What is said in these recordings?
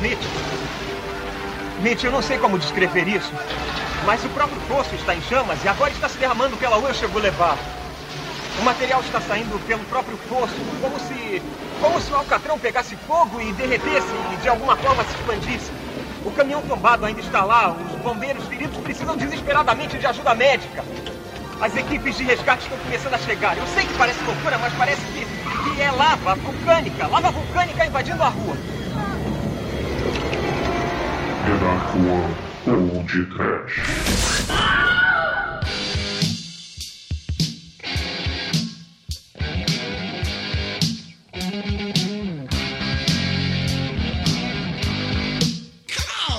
Nietzsche. Nietzsche, eu não sei como descrever isso, mas o próprio poço está em chamas e agora está se derramando pela Wilshire Boulevard. O material está saindo pelo próprio poço, como se. como se o alcatrão pegasse fogo e derretesse e de alguma forma se expandisse. O caminhão tombado ainda está lá, os bombeiros feridos precisam desesperadamente de ajuda médica. As equipes de resgate estão começando a chegar. Eu sei que parece loucura, mas parece que, que é lava vulcânica. Lava vulcânica invadindo a rua. Dark One Old Trash.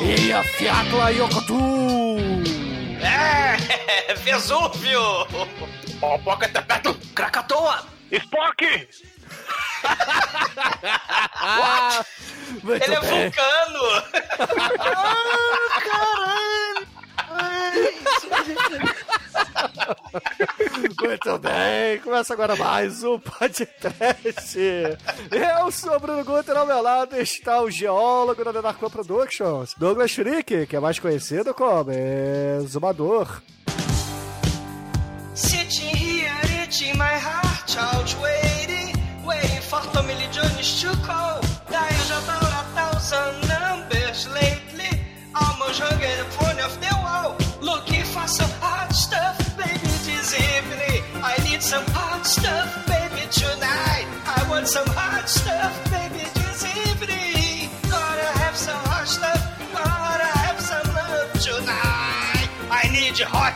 E a Fiatla Yokotu! É, Vesúvio! O Pocket tá Krakatoa! Spock! Muito Ele é vulcano! Muito bem, começa agora mais um podcast. Eu sou o Bruno Guter, ao meu lado está o geólogo da One Productions, Douglas Freak, que é mais conhecido como Exumador. Sitting here, itching my heart out, waiting, waiting for Tommy Lee Jones to call. The front of the. Looking for some hot stuff, baby, this evening. I need some hot stuff, baby, tonight. I want some hot stuff, baby,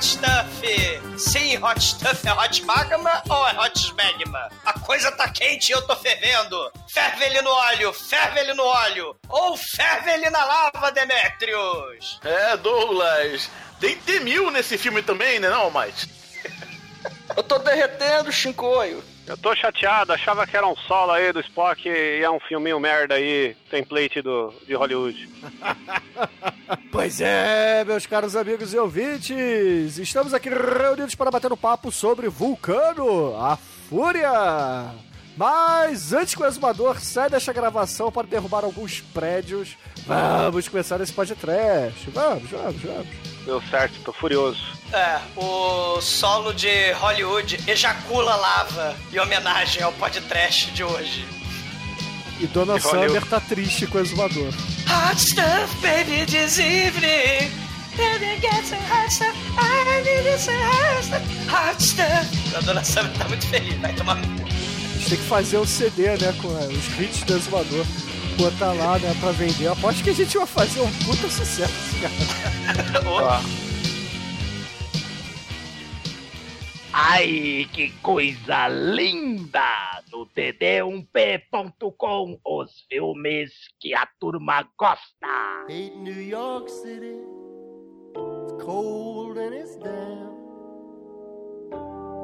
hot stuff! Sim, hot stuff é hot magma ou é hot magma? A coisa tá quente e eu tô fervendo! Ferve ele no óleo! Ferve ele no óleo! Ou ferve ele na lava, Demetrius! É, Douglas. Tem T-1000 nesse filme também, né não, Mike? Eu tô derretendo, Shinkoio! Eu tô chateado, achava que era um solo aí do Spock e é um filminho merda aí, template do, de Hollywood. Pois é, meus caros amigos e ouvintes, estamos aqui reunidos para bater um papo sobre Vulcano, a Fúria. Mas antes que o exumador saia desta gravação para derrubar alguns prédios, vamos começar esse podcast. Vamos, vamos, vamos. Deu certo, tô furioso. É, o solo de Hollywood ejacula lava em homenagem ao podcast de hoje. E Dona De Hollywood. Summer tá triste com o exumador. Hot stuff, baby, this evening. Baby, get some hot stuff. I need some hot stuff. Hot stuff. A dona Sam tá muito feliz, vai tomar no cu. Tem que fazer um CD, né, com os hits do exumador. Botar lá, né, pra vender. Eu aposto que a gente vai fazer um puta sucesso, cara. Ô, Ai, que coisa linda! No td1p.com, os filmes que a turma gosta. Hate New York City. It's cold and it's damp.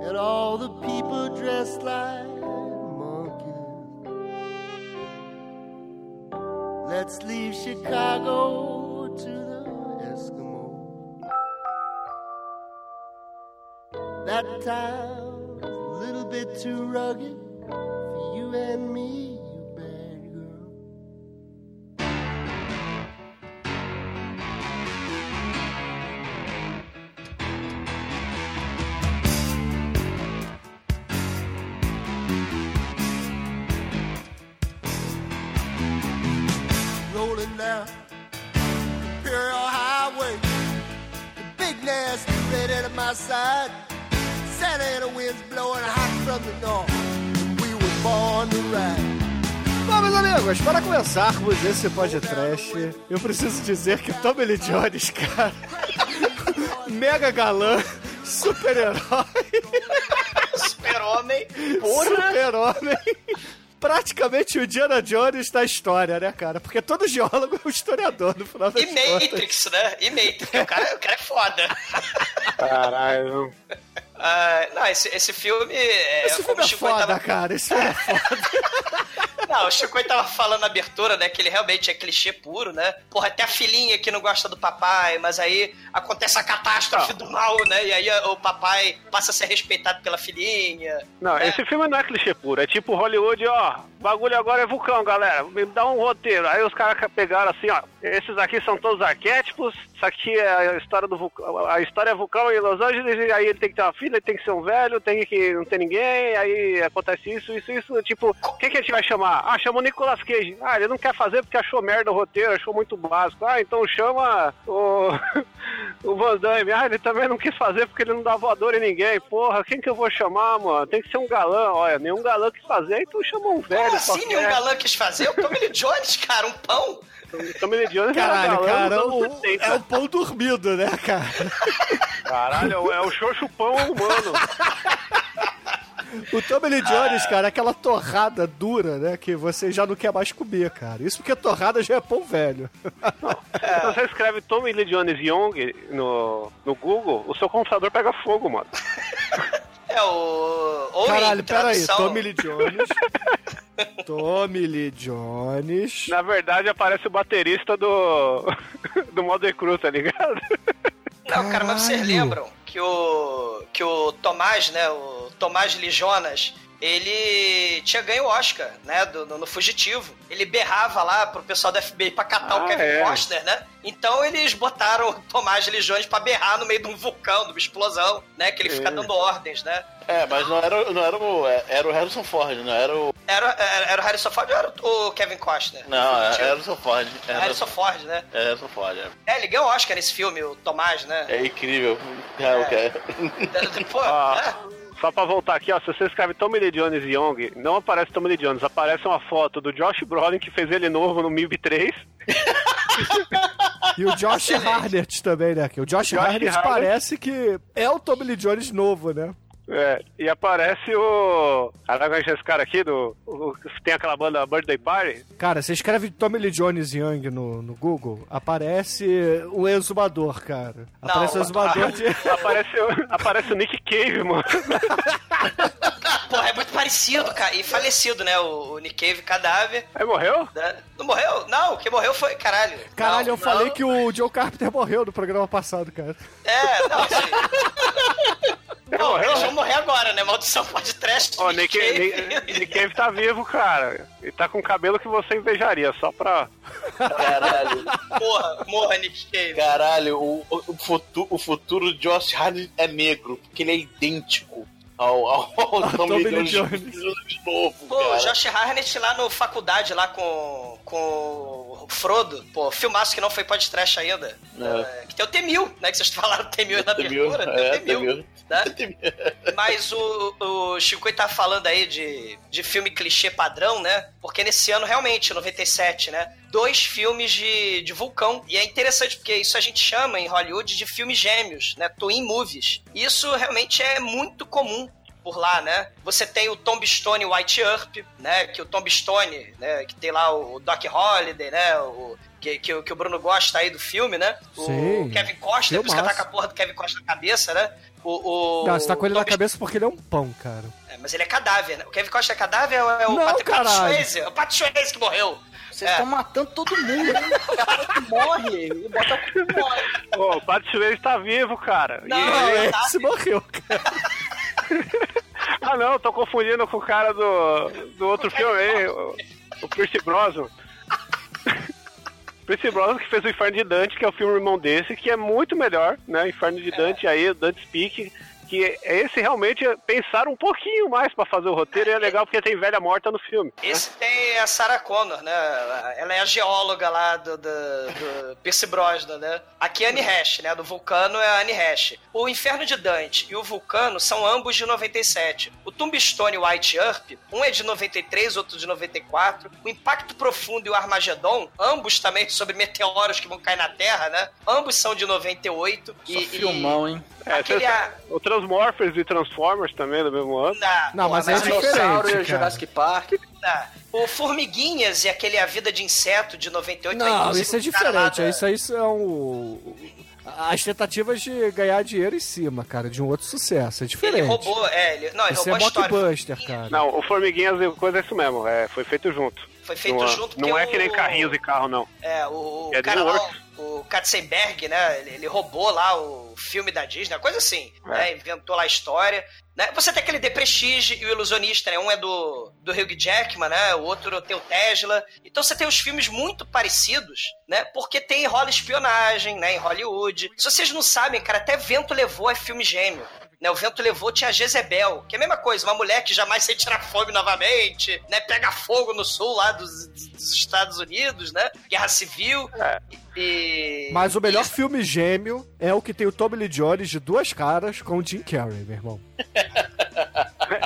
And all the people dressed like Let's leave Chicago to the Eskimos. That town's a little bit too rugged for you and me, side. Santa Ana winds blowing hot from the north. We were born to ride. Bom, meus amigos, para começarmos esse podcast, eu preciso dizer que Tommy Lee Jones, cara, mega galã, super-herói, Super-homem, porra! super-homem, praticamente o Indiana Jones da história, né, cara? Porque todo geólogo é um historiador, no final das E contas. Matrix, né? E Matrix, o cara, o cara é foda. Caralho. Ah, não, esse, esse filme é. Esse filme o é foda, tava- cara, esse filme é foda. Não, o Chico tava falando na abertura, né? Que ele realmente é clichê puro, né? Porra, até a filhinha que não gosta do papai, mas aí acontece a catástrofe do mal, né? E aí o papai passa a ser respeitado pela filhinha. Não, É. esse filme não é clichê puro, é tipo Hollywood, ó. o bagulho agora é vulcão, galera. Me dá um roteiro. Aí os caras pegaram assim, ó. Esses aqui são todos arquétipos. Isso aqui é a história do vulcão. A história é vulcão em Los Angeles. E aí ele tem que ter uma filha, ele tem que ser um velho, tem que não ter ninguém. Aí acontece isso, isso, isso. Tipo, quem que a gente vai chamar? Ah, chama o Nicolas Cage. Ah, ele não quer fazer porque achou merda o roteiro, achou muito básico. Ah, então chama o, o Van Damme. Ah, ele também não quis fazer porque ele não dá voador em ninguém. Porra, quem que eu vou chamar, mano? Tem que ser um galã. Olha, nenhum galã quis fazer, então chama um velho. Como assim nenhum galã quis fazer? O Tommy Lee Jones, cara, um pão. Tommy Lee Jones era Caralho, galã cara, o- 70. é o pão dormido, né, cara? Caralho, é o- é o xoxupão humano. O Tommy Lee Jones, cara, é aquela torrada dura, né, que você já não quer mais comer, cara. Isso porque torrada já é pão velho. Se você escreve Tommy Lee Jones Young no, no Google, o seu computador pega fogo, mano. É o. Ou Caralho, peraí, Tommy Lee Jones. Tommy Lee Jones. Na verdade, aparece o baterista do. do Modern Crew, tá ligado? Não, cara, mas vocês lembram que o. que o Tomás, né? O Tomás Lee Jonas. Ele tinha ganho o Oscar, né? do- no, no Fugitivo. Ele berrava lá pro pessoal da FBI pra catar Ah, o Kevin é. Costner, né? Então eles botaram o Tomás Lee Jones pra berrar no meio de um vulcão, de uma explosão, né? Que ele fica É. dando ordens, né? É, mas não era, não era o. Era o Harrison Ford, não era o. Era, era, era o Harrison Ford ou era o Kevin Costner? Não, era o Harrison Ford. Era Harrison Ford, né? É Harrison Ford, é. É, ele ganhou o Oscar nesse filme, o Tomás, né? É incrível. É, o que é. Pô, Ah. né? Só pra voltar aqui, ó, se você escreve Tommy Lee Jones Young, não aparece Tommy Lee Jones, aparece uma foto do Josh Brolin que fez ele novo no MIB 3. E o Josh Harnett também, né? O Josh, Josh Harnett Harnett. parece que é o Tommy Lee Jones novo, né? É, e aparece o. Caraca, conhece esse cara aqui do. o- tem aquela banda Birthday Party? Cara, você escreve Tommy Lee Jones Young no, no Google, aparece o exumador, cara. Não, Aparece o exumador de... Aparece, o- aparece o Nick Cave, mano. Porra, é muito parecido, cara. E falecido, né? O, o Nick Cave cadáver. Aí morreu? né? Não morreu? Não, quem morreu foi. Caralho. Caralho, Não, eu falei não. que o Joe Carpenter morreu no programa passado, cara. É, não, sim. Não, morreu? eles vão morrer agora, né? Maldição pode trash. Ó, Nick, Nick, Nick Cave tá vivo, cara. Ele tá com o cabelo que você invejaria, só pra. Caralho. Morra, morra, Nick Cave. Caralho, o, o, o futuro, o futuro de Josh Hardy é negro, porque ele é idêntico ao, ao, ao Tommy Tommy Lee Lee Jones. Jones de novo, Pô, o cara. Josh Harnett lá no faculdade, lá com, com o Frodo. Pô, filmaço que não foi pode trash ainda. É. É, que tem o T-1000, né? Que vocês falaram T-1000 na T-1000, abertura. é, tem o T-1000. T-1000. Né? Mas o, o Chico tá falando aí de, de filme clichê padrão, né? Porque nesse ano, realmente, 97, né? Dois filmes de, de vulcão. E é interessante porque isso a gente chama em Hollywood de filmes gêmeos, né? Twin movies. Isso realmente é muito comum por lá, né? Você tem o Tombstone White Earp, né? Que o Tombstone, né? Que tem lá o Doc Holliday, né? O, que, que, o- que o Bruno gosta aí do filme, né? Sim. O Kevin Costa, por isso que tá com a porra do Kevin Costa na cabeça, né? O, o, Não, você tá com ele na Tom- cabeça porque ele é um pão, cara. É, mas ele é cadáver, né? O Kevin Costa é cadáver ou é o Não, Patrick. Swayze? É o Patrick Swayze que morreu. Vocês É. estão matando todo mundo, hein? O cara que morre e bota a culpa e morre. Ô, o Patrick Swayze tá vivo, cara. E- Não, ele tá- esse morreu, cara. Ah, não, tô confundindo com o cara do, do outro filme aí, o, o Pierce Brosnan. Pierce Brosnan que fez o Inferno de Dante, que é o filme irmão desse, que é muito melhor, né? Inferno de Dante, aí, o Dante Speak, que esse realmente pensaram um pouquinho mais pra fazer o roteiro, e é legal porque tem velha morta no filme. né? Esse tem a Sarah Connor, né? Ela é a geóloga lá do, do, do Pierce Brosnan, né? Aqui é a Anne Hash, né? Do Vulcano é a Anne Hash. O Inferno de Dante e o Vulcano são ambos de 97. O Tombstone e o White Earp, um é de 93, outro de 94. O Impacto Profundo e o Armagedon, ambos também sobre meteoros que vão cair na Terra, né? Ambos são de 98. Só e, filmão, hein? É, Aquele você- a- o Transmorphers e Transformers também do mesmo ano. na- Não, mas porra, é diferente, e cara. Jurassic Park. Tá. O Formiguinhas e aquele A Vida de Inseto de 98. Não, isso é o diferente. Isso aí são as tentativas de ganhar dinheiro em cima, cara, de um outro sucesso. É Ele diferente. roubou, é, ele, não, ele Isso roubou é a história. blockbuster, Formiguinhas. cara. Não, o Formiguinhas e coisa é isso mesmo, é, foi feito junto. Foi feito não, é- junto Não é que nem o- carrinhos e carro, não. É, o, o É cara lá, o Katzenberg, né? Ele, ele roubou lá o filme da Disney, uma coisa assim, né? Inventou lá a história. Né? Você tem aquele The Prestige e o Ilusionista, né? Um é do, do Hugh Jackman, né? O outro tem o Tesla. Então você tem os filmes muito parecidos, né? Porque tem rola espionagem, né? Em Hollywood. Se vocês não sabem, cara, até Vento Levou é filme gêmeo. Né, o vento levou tinha Jezebel, que é a mesma coisa, uma mulher que jamais se tirar fome novamente, né? Pega fogo no sul lá dos, dos Estados Unidos, né? Guerra Civil. E. Mas o melhor filme gêmeo é o que tem o Tommy Lee Jones de duas caras com o Jim Carrey, meu irmão.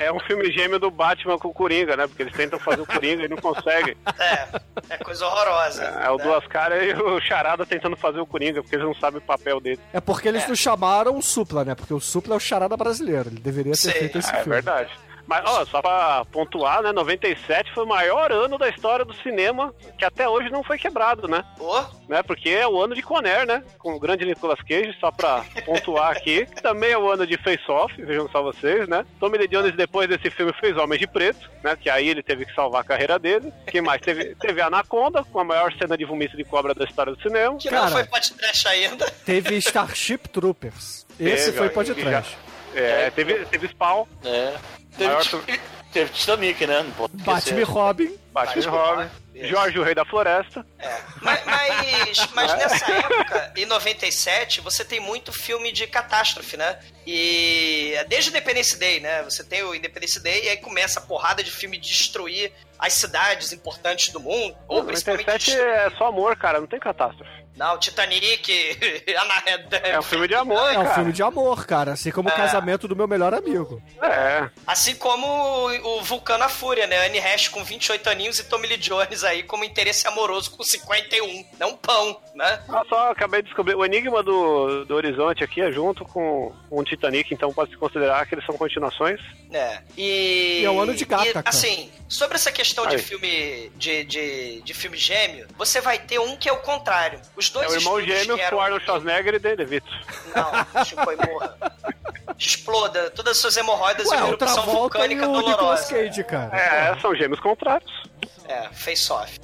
É um filme gêmeo do Batman com o Coringa, né? Porque eles tentam fazer o Coringa e não conseguem. É, é coisa horrorosa. É, o Duas Caras e o Charada tentando fazer o Coringa, porque eles não sabem o papel dele. É porque eles não chamaram o Supla, né? Porque o Supla é o charada brasileiro. Ele deveria ter Sei. feito esse É filme. verdade. Mas, ó, só pra pontuar, né? 97 foi o maior ano da história do cinema que até hoje não foi quebrado, né? Ô, né? Porque é o ano de Conner, né? Com o grande Nicolas Cage, só pra pontuar aqui. Também é o ano de Face Off, vejam só vocês, né? Tommy Lee Jones, depois desse filme, fez Homens de Preto, né? Que aí ele teve que salvar a carreira dele. Quem mais? Teve, teve Anaconda, com a maior cena de vomito de cobra da história do cinema. que não foi podcast ainda. Teve Starship Troopers. Esse Teve, foi podcast. É, teve, teve Spawn. É. Teve, Maior teve Titanic, né? Não pode Batman e. Robin. Batman e Robin. Jorge, o Rei da Floresta. Mas, mas, É. mas nessa época, em 97, você tem muito filme de catástrofe, né? E desde o Independence Day, né? Você tem o Independence Day e aí começa a porrada de filme de destruir as cidades importantes do mundo. Ou principalmente. 97 é só amor, cara, não tem catástrofe. Não, Titanic. É um filme de amor, É um cara. filme de amor, cara. Assim como o É. casamento do meu melhor amigo. É. Assim como o, o Vulcano a Fúria, né? Anne Hash com 28 aninhos e Tommy Lee Jones aí como interesse amoroso com 51. Não pão, né? Ah, só acabei de descobrir. O Enigma do, do Horizonte aqui é junto com, o Titanic, então pode se considerar que eles são continuações. É. E. E é o ano de Gataca. e, Assim, sobre essa questão de Aí. filme. De, de, de filme gêmeo, você vai ter um que é o contrário. Os dois é o irmão gêmeo com eram- Arnold Schwarzenegger e Danny DeVito. Não, Chico e morra. Exploda todas as suas hemorroidas Ué, e uma o erupção Travolta e vulcânica o Nicolas dolorosa. Cage, cara. É, são gêmeos contrários. É, face off.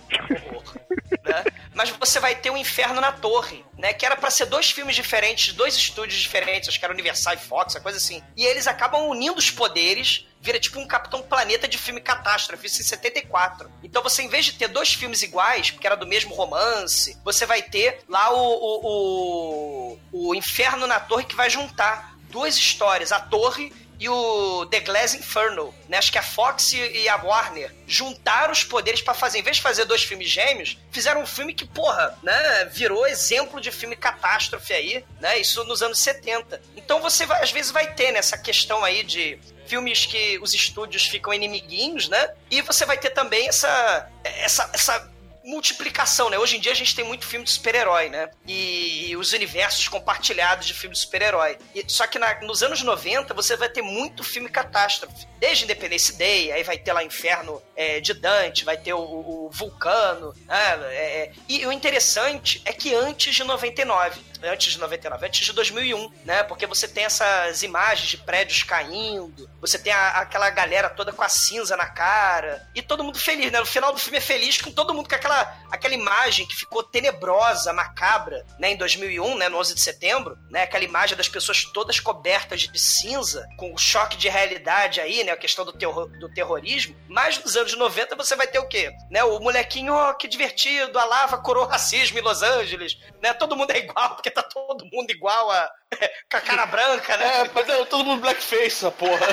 Né? Mas você vai ter o Inferno na Torre, né? Que era pra ser dois filmes diferentes, dois estúdios diferentes, acho que era Universal e Fox, uma coisa assim. E eles acabam unindo os poderes, vira tipo um Capitão Planeta de filme catástrofe, isso em 74. Então você, em vez de ter dois filmes iguais, porque era do mesmo romance, você vai ter lá o, o, o, o Inferno na Torre que vai juntar duas histórias, a Torre e o The Glass Inferno, né? Acho que a Fox e a Warner juntaram os poderes pra fazer, em vez de fazer dois filmes gêmeos, fizeram um filme que, porra, né, virou exemplo de filme catástrofe aí, né? Isso nos anos 70. Então você vai, às vezes vai ter nessa questão aí de filmes que os estúdios ficam inimiguinhos, né? E você vai ter também essa essa essa multiplicação, né? Hoje em dia a gente tem muito filme de super-herói, né? E, os universos compartilhados de filme de super-herói. E- Só que na- nos anos 90 você vai ter muito filme catástrofe. Desde Independence Day, aí vai ter lá Inferno é, de Dante, vai ter o, o- o Vulcano. né? É, é. E o interessante é que antes de 99, antes de 99, antes de 2001, né? Porque você tem essas imagens de prédios caindo, você tem a- aquela galera toda com a cinza na cara, e todo mundo feliz, né? No final do filme é feliz com todo mundo com aquela, aquela imagem que ficou tenebrosa, macabra, né? Em 2001, né? No 11 de setembro, né? Aquela imagem das pessoas todas cobertas de cinza, com o choque de realidade aí, né? A questão do, terror, do terrorismo. Mas nos anos 90 você vai ter o quê? Né? O molequinho, ó, que divertido, a lava curou o racismo em Los Angeles, né? Todo mundo é igual, porque tá todo mundo igual a... com a cara branca, né? É, mas é todo mundo blackface, essa porra.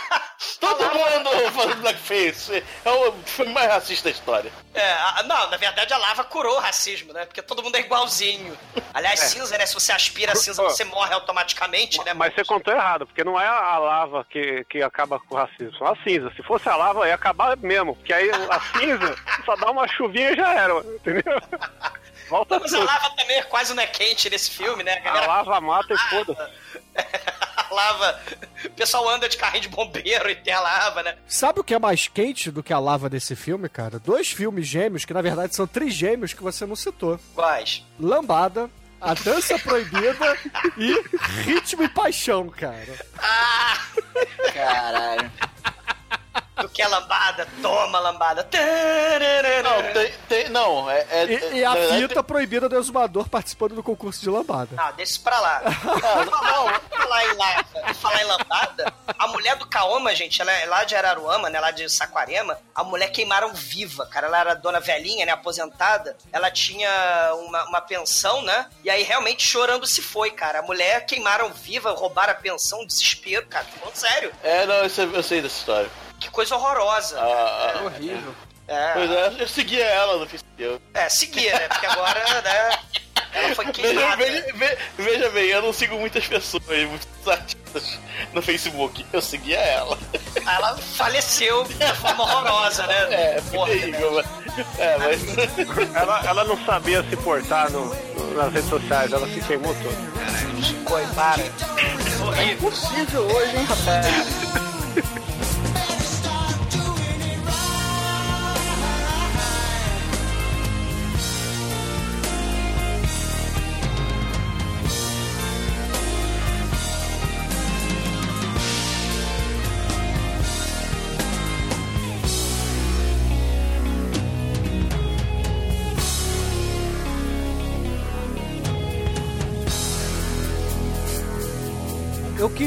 todo mundo fazendo blackface. É o filme mais racista da história. É, a- não, na verdade a lava curou o racismo, né? Porque todo mundo é igualzinho. Aliás, É. cinza, né? Se você aspira a cinza, você morre automaticamente, né? Mas você contou errado, porque não é a lava que, que acaba com o racismo, são as cinzas. Se fosse a lava, ia acabar mesmo. Porque aí a cinza só dá uma chuvinha e já era, entendeu? Volta Mas a lava também é quase não é quente nesse filme, né? A A galera lava mata e foda. a lava. O pessoal anda de carrinho de bombeiro e tem a lava, né? Sabe o que é mais quente do que a lava desse filme, cara? Dois filmes gêmeos, que na verdade são três gêmeos que você não citou. Quais? Lambada, A Dança Proibida e Ritmo e Paixão, cara. Ah! Caralho. Do Quer lambada? Toma lambada. Não, tem, tem, não, é... é- E, e a verdade, fita proibida do exumador participando do concurso de lambada. Ah, deixa isso pra lá. falar, falar em falar em lambada, a mulher do Kaoma, gente, ela é lá de Araruama, né, lá de Saquarema, a mulher queimaram viva, cara. Ela era dona velhinha, né, aposentada. Ela tinha uma, uma pensão, né, e aí realmente chorando se foi, cara. A mulher queimaram viva, roubaram a pensão, desespero, cara. Tô falando sério. É, não, eu sei, eu sei dessa história. Que coisa horrorosa. Ah, É, Horrível. é, Pois é, eu seguia ela no Facebook. é, seguia, né, porque agora, né, ela foi Veja, queimada. veja, ve- veja bem, eu não sigo muitas pessoas, muitos artistas no Facebook. Eu seguia ela. Aí ela faleceu de forma horrorosa, né? É, Porra, foi terrível, mas... É, mas... Ela, ela não sabia se portar no, no- nas redes sociais, ela se queimou toda. Coi, para. Horrível. Impossível hoje, hein, rapaz?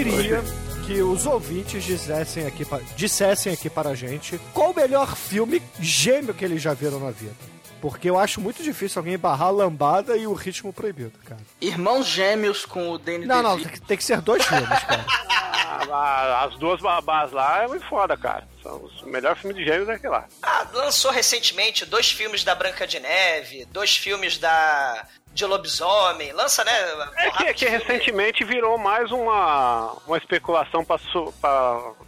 queria que os ouvintes dissessem aqui, dissessem aqui para a gente qual o melhor filme gêmeo que eles já viram na vida. Porque eu acho muito difícil alguém barrar a lambada e o ritmo proibido, cara. Irmãos gêmeos com o Danny Não, não, tem que, tem que ser dois filmes, cara. Ah, As duas babás lá é muito foda, cara. São os melhores filmes de gêmeos é aquele lá. Ah, lançou recentemente dois filmes da Branca de Neve, dois filmes da de lobisomem. Lança, né? É que, é que recentemente virou mais uma, uma especulação pra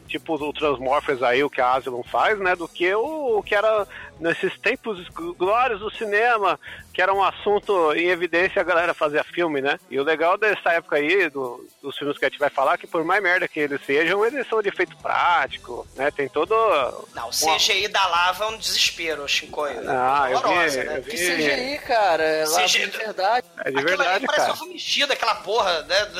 tipo o Transmorphers aí, o que a Asylum faz, né? Do que o, o que era nesses tempos glórios do cinema, que era um assunto em evidência a galera fazia filme, né? E o legal dessa época aí, do- dos filmes que a gente vai falar, que por mais merda que eles sejam, eles são de efeito prático, né? Tem todo. Não, o CGI da lava é um desespero, Shinkoio. Ah, eu vi, Horrorosa, né? eu vi. Que CGI, cara. É lá CGI de verdade. É de Aquilo verdade, ali parece cara. uma fumigida, aquela porra, né?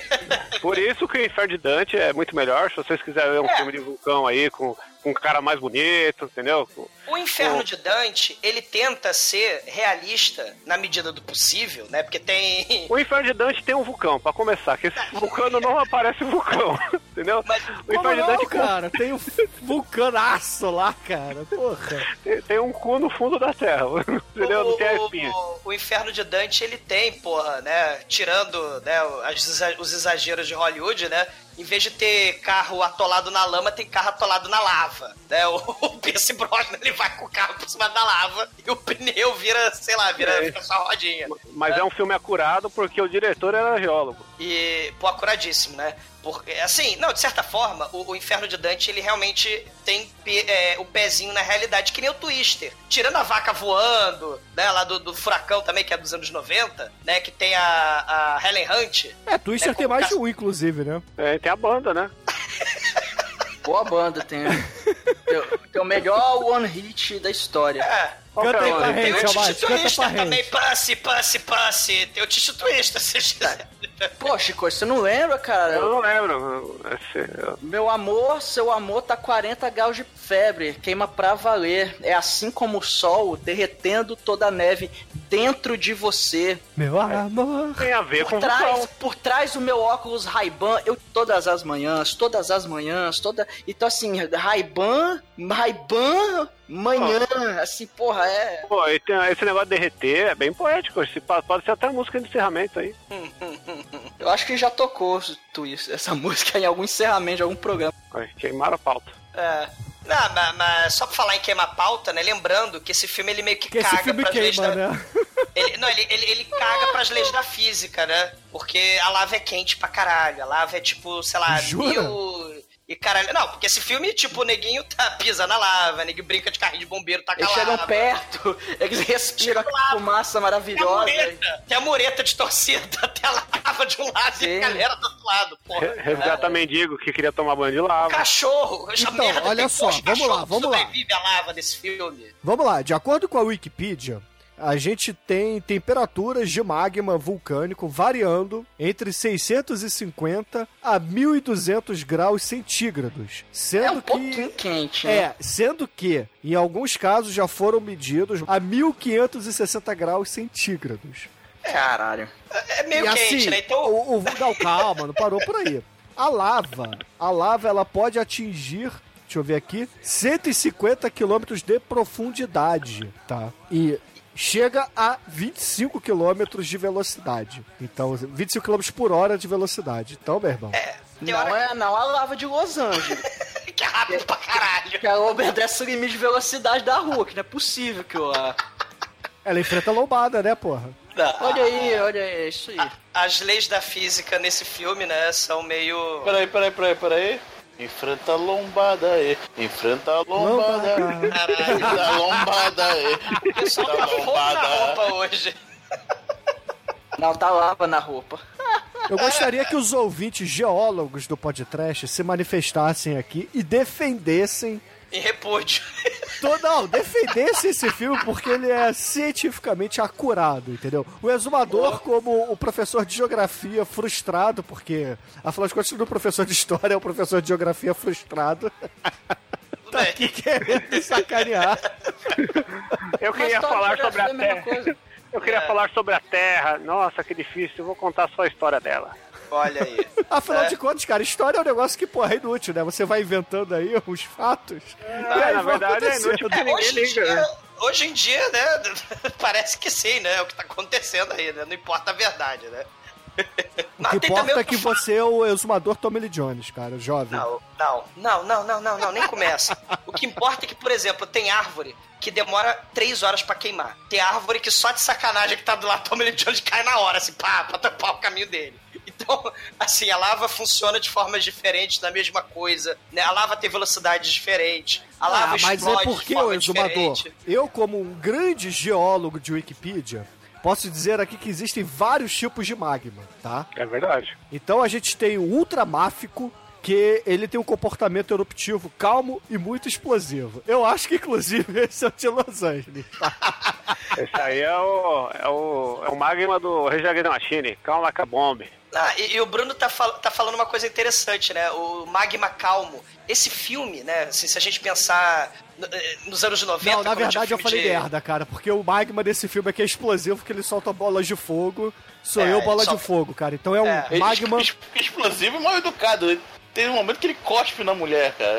Por isso que o Inferno de Dante é muito melhor. Se vocês quiserem ver um É. filme de vulcão aí com, com um cara mais bonito, entendeu? O Inferno de Dante, ele tenta ser realista na medida do possível, né? Porque tem. O Inferno de Dante tem um vulcão, pra começar, que esse vulcano não aparece vulcão, entendeu? Mas o Como Inferno de não, Dante cara? Tem um vulcanaço lá, cara. Porra. tem, tem um cu no fundo da terra, entendeu? Não tem a espinha. O, o Inferno de Dante, ele tem, porra, né? Tirando né, as os exageros de Hollywood, né? Em vez de ter carro atolado na lama, tem carro atolado na lava. Né? O, o Pierce Brosnan, ele vai com o carro por cima da lava e o pneu vira, sei lá, vira, É. vira só rodinha. Mas é um filme acurado porque o diretor era geólogo. E, pô, acuradíssimo, né? Porque, assim, não, de certa forma, o, o Inferno de Dante, ele realmente tem pe- é, o pezinho na realidade, que nem o Twister. Tirando a vaca voando, né, lá do, do Furacão também, que é dos anos 90, né, que tem a, a Helen Hunt. É, Twister É tem mais de um, inclusive, né? É, tem a banda, né? Boa banda, tem. tem, tem o melhor one hit da história. É. Canta é aí o- pra Tem gente, o também, passe, passe, passe. Tem o Tito Twister, se quiser. Pô, Chico, você não lembra, cara? Eu não lembro. Meu amor, seu amor tá 40 graus de febre, queima pra valer. É assim como o sol derretendo toda a neve dentro de você. Meu amor. Tem a ver com Por trás, vulcão. por trás do meu óculos Ray-Ban, eu todas as manhãs, todas as manhãs, toda. Então assim, Ray-Ban, Ray-Ban, manhã, assim, porra, é. Pô, e tem- esse negócio de derreter é bem poético. Esse pode ser até a música de encerramento aí. Eu acho que já tocou Twist, essa música em algum encerramento de algum programa. Queimaram a pauta. É. Não, mas, mas só pra falar em queimar pauta, né? Lembrando que esse filme ele meio que Que esse caga filme pras leis queima, da... né? Ele, não, ele, ele, ele caga pras leis da física, né? Porque a lava é quente pra caralho. A lava é tipo, sei lá, Jura? mil. E caralho. Não, porque esse filme, tipo, o neguinho tá, pisa na lava, neguinho brinca de carrinho de bombeiro, tá Eles chegam perto, eles respiram aquela fumaça Tem a maravilhosa. mureta, tem a mureta de torcida, tem a lava de um lado e Sim. a galera do outro lado, porra. Re- Resgata mendigo que queria tomar banho de lava. Cachorro! essa Então, merda, olha tem só, vamos lá, vamos lá. sobrevivem à lava desse filme. Vamos lá, de acordo com a Wikipedia, a gente tem temperaturas de magma vulcânico variando entre 650 a 1200 graus centígrados. Sendo É um que pouquinho quente, né? é, sendo que em alguns casos já foram medidos a 1560 graus centígrados. Caralho. É meio e quente, assim, né? Então. o, o, não, calma, não parou por aí. A lava, a lava ela pode atingir, deixa eu ver aqui, 150 quilômetros de profundidade, tá? E chega a 25 quilômetros de velocidade. Então, 25 quilômetros por hora de velocidade. Então, meu irmão. É, Não é não a lava de Los Angeles. que é rápido pra caralho. que ela obedece o limite de velocidade da rua, que não é possível que eu... Ela enfrenta a lombada, né, porra? Olha aí, olha aí, é isso aí. As leis da física nesse filme, né, são meio. Peraí, peraí, peraí, peraí. Enfrenta a lombada aí. Enfrenta a lombada. Lombada. Enfrenta a lombada aí. Enfrenta tá a na lombada. roupa hoje. Não, tá lava na roupa. Eu gostaria que os ouvintes geólogos do podcast se manifestassem aqui e defendessem Em repúdio. Tô, não, defendesse esse filme porque ele é cientificamente acurado, entendeu? O exumador, como o professor de geografia frustrado, porque, afinal de contas, o professor de história é o professor de geografia frustrado. Tá aqui querendo me sacanear. Eu queria falar sobre é a mesma Terra. Eu queria É. falar sobre a Terra. Nossa, que difícil. Eu vou contar só a história dela. Olha aí. Afinal É. de contas, cara, história é um negócio que, porra, é inútil, né? Você vai inventando aí os fatos. e aí na verdade, é inútil porque ninguém Hoje em, liga. dia, né? hoje em dia, né? Parece que sim, né? É o que tá acontecendo aí, né? Não importa a verdade, né? O que importa é que você é o exumador Tommy Lee Jones, cara, jovem. Não, não, não, não, não, não, não, nem começa. O que importa é que, por exemplo, tem árvore que demora três horas pra queimar. Tem árvore que só de sacanagem que tá do lado do Tommy Lee Jones cai na hora, assim, pá, pra tampar o caminho dele. Então, assim, a lava funciona de formas diferentes na mesma coisa, né? A lava tem velocidades diferentes, a lava Ah, mas explode é de porque, forma ô exumador, diferente. eu como um grande geólogo de Wikipedia, posso dizer aqui que existem vários tipos de magma, tá? É verdade. Então a gente tem o ultramáfico, que ele tem um comportamento eruptivo calmo e muito explosivo. Eu acho que, inclusive, esse é o de Los Angeles. Esse aí é o, é o, é o magma do Rage Against Machine. Calma like a bomb. Ah, e, e o Bruno tá, fal- tá falando uma coisa interessante, né? O Magma Calmo. Esse filme, né? assim, se a gente pensar eh, nos anos 90... Não, na verdade eu falei de- merda, cara, porque o magma desse filme aqui é explosivo, porque ele solta bolas de fogo. Sou É, eu, bola solta- de fogo, cara. Então é um É. Magma. explosivo e mal educado. Tem um momento que ele cospe na mulher, cara.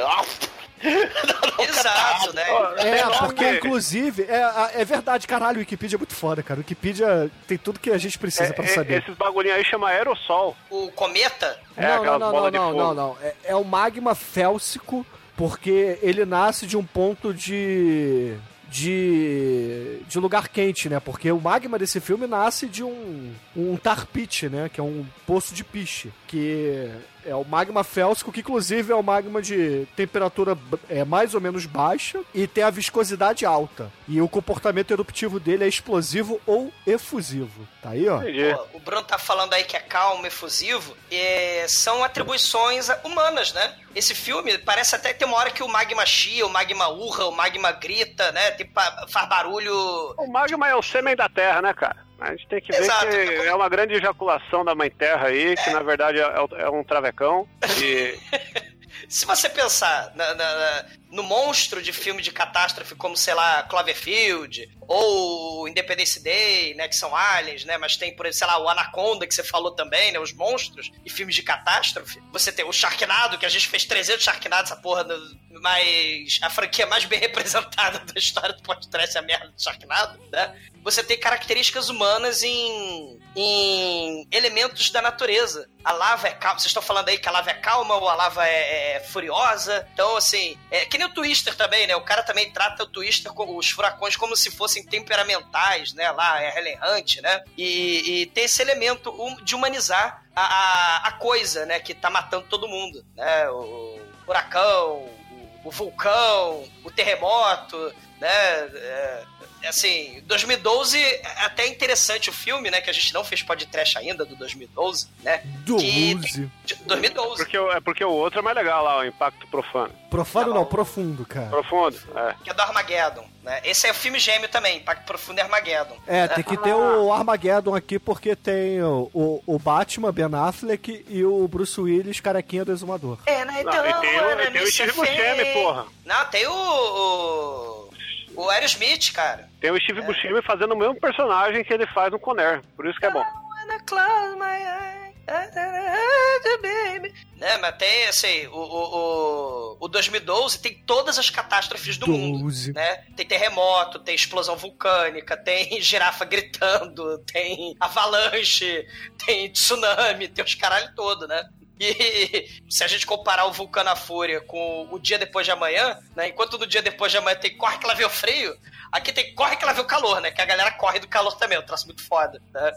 Exato, né? É, nome. porque inclusive, é, é verdade, caralho, o Wikipedia é muito foda, cara. O Wikipedia tem tudo que a gente precisa pra É, é, saber. esses bagulhinhos aí chama aerossol. O cometa... É, não, não, não, não, não, não, não. É, é o magma félsico, porque ele nasce de um ponto de. de. de lugar quente, né? Porque o magma desse filme nasce de um. Um tar pit, né? Que é um poço de piche. Que é o magma félsico, que inclusive é o magma de temperatura é, mais ou menos baixa e tem a viscosidade alta. E o comportamento eruptivo dele é explosivo ou efusivo. Tá aí, ó. Pô, o Bruno tá falando aí que é calmo, efusivo, é, são atribuições humanas, né? Esse filme parece até que tem uma hora que o magma chia, o magma urra, o magma grita, né? Tem, pa- faz barulho. O magma é o sêmen da Terra, né, cara? A gente tem que ver Exato. que é uma grande ejaculação da Mãe Terra aí, que na verdade é, é um travecão. E Se você pensar na- na- na- no monstro de filme de catástrofe como, sei lá, Cloverfield, ou Independence Day, né, que são aliens, né, mas tem, por exemplo, sei lá, o Anaconda, que você falou também, né, os monstros e filmes de catástrofe. Você tem o Sharknado, que a gente fez 300 Sharknados, essa porra, mas a franquia mais bem representada da história do podcast é a merda do Sharknado, né? Você tem características humanas em, em elementos da natureza. A lava é calma. Vocês estão falando aí que a lava é calma ou a lava é, é furiosa. Então, assim, é que nem o Twister também, né? O cara também trata o Twister, os furacões, como se fossem temperamentais, né? Lá, é Helen Hunt, né? E, e tem esse elemento de humanizar a, a, a coisa, né? Que tá matando todo mundo, né? O furacão, o, o vulcão, o terremoto, né? É, assim, 2012 é até interessante o filme, né? Que a gente não fez podcast ainda do 2012, né? Do Que- Uzi. de 2012. porque, é porque o outro é mais legal lá, o impacto profano. Profano Tá não, bom. profundo, cara. Profundo, é. Que é do Armageddon. Né? Esse é o filme gêmeo também, Impacto Profundo e Armageddon. É, tem que ter o Armageddon aqui porque tem o, o, o Batman, Ben Affleck e o Bruce Willis, carequinha do exumador. É, né? Então, Não, e tem o- e tem o. Steve Buscemi, porra. Não, tem o. O, o Aerosmith, cara. Tem o Steve Buscemi fazendo o mesmo personagem que ele faz no Conner. Por isso que é bom. Wanna close my eyes, baby. Né, mas tem, assim, o, o, o, o 2012 tem todas as catástrofes do mundo. 12. Né? Tem terremoto, tem explosão vulcânica, tem girafa gritando, tem avalanche, tem tsunami, tem os caralho todo, né? E se a gente comparar o Vulcano à Fúria com o dia depois de amanhã, né? Enquanto no dia depois de amanhã tem corre que lá vê o frio, aqui tem corre que lá vê o calor, né? Que a galera corre do calor também, é um troço muito foda, né?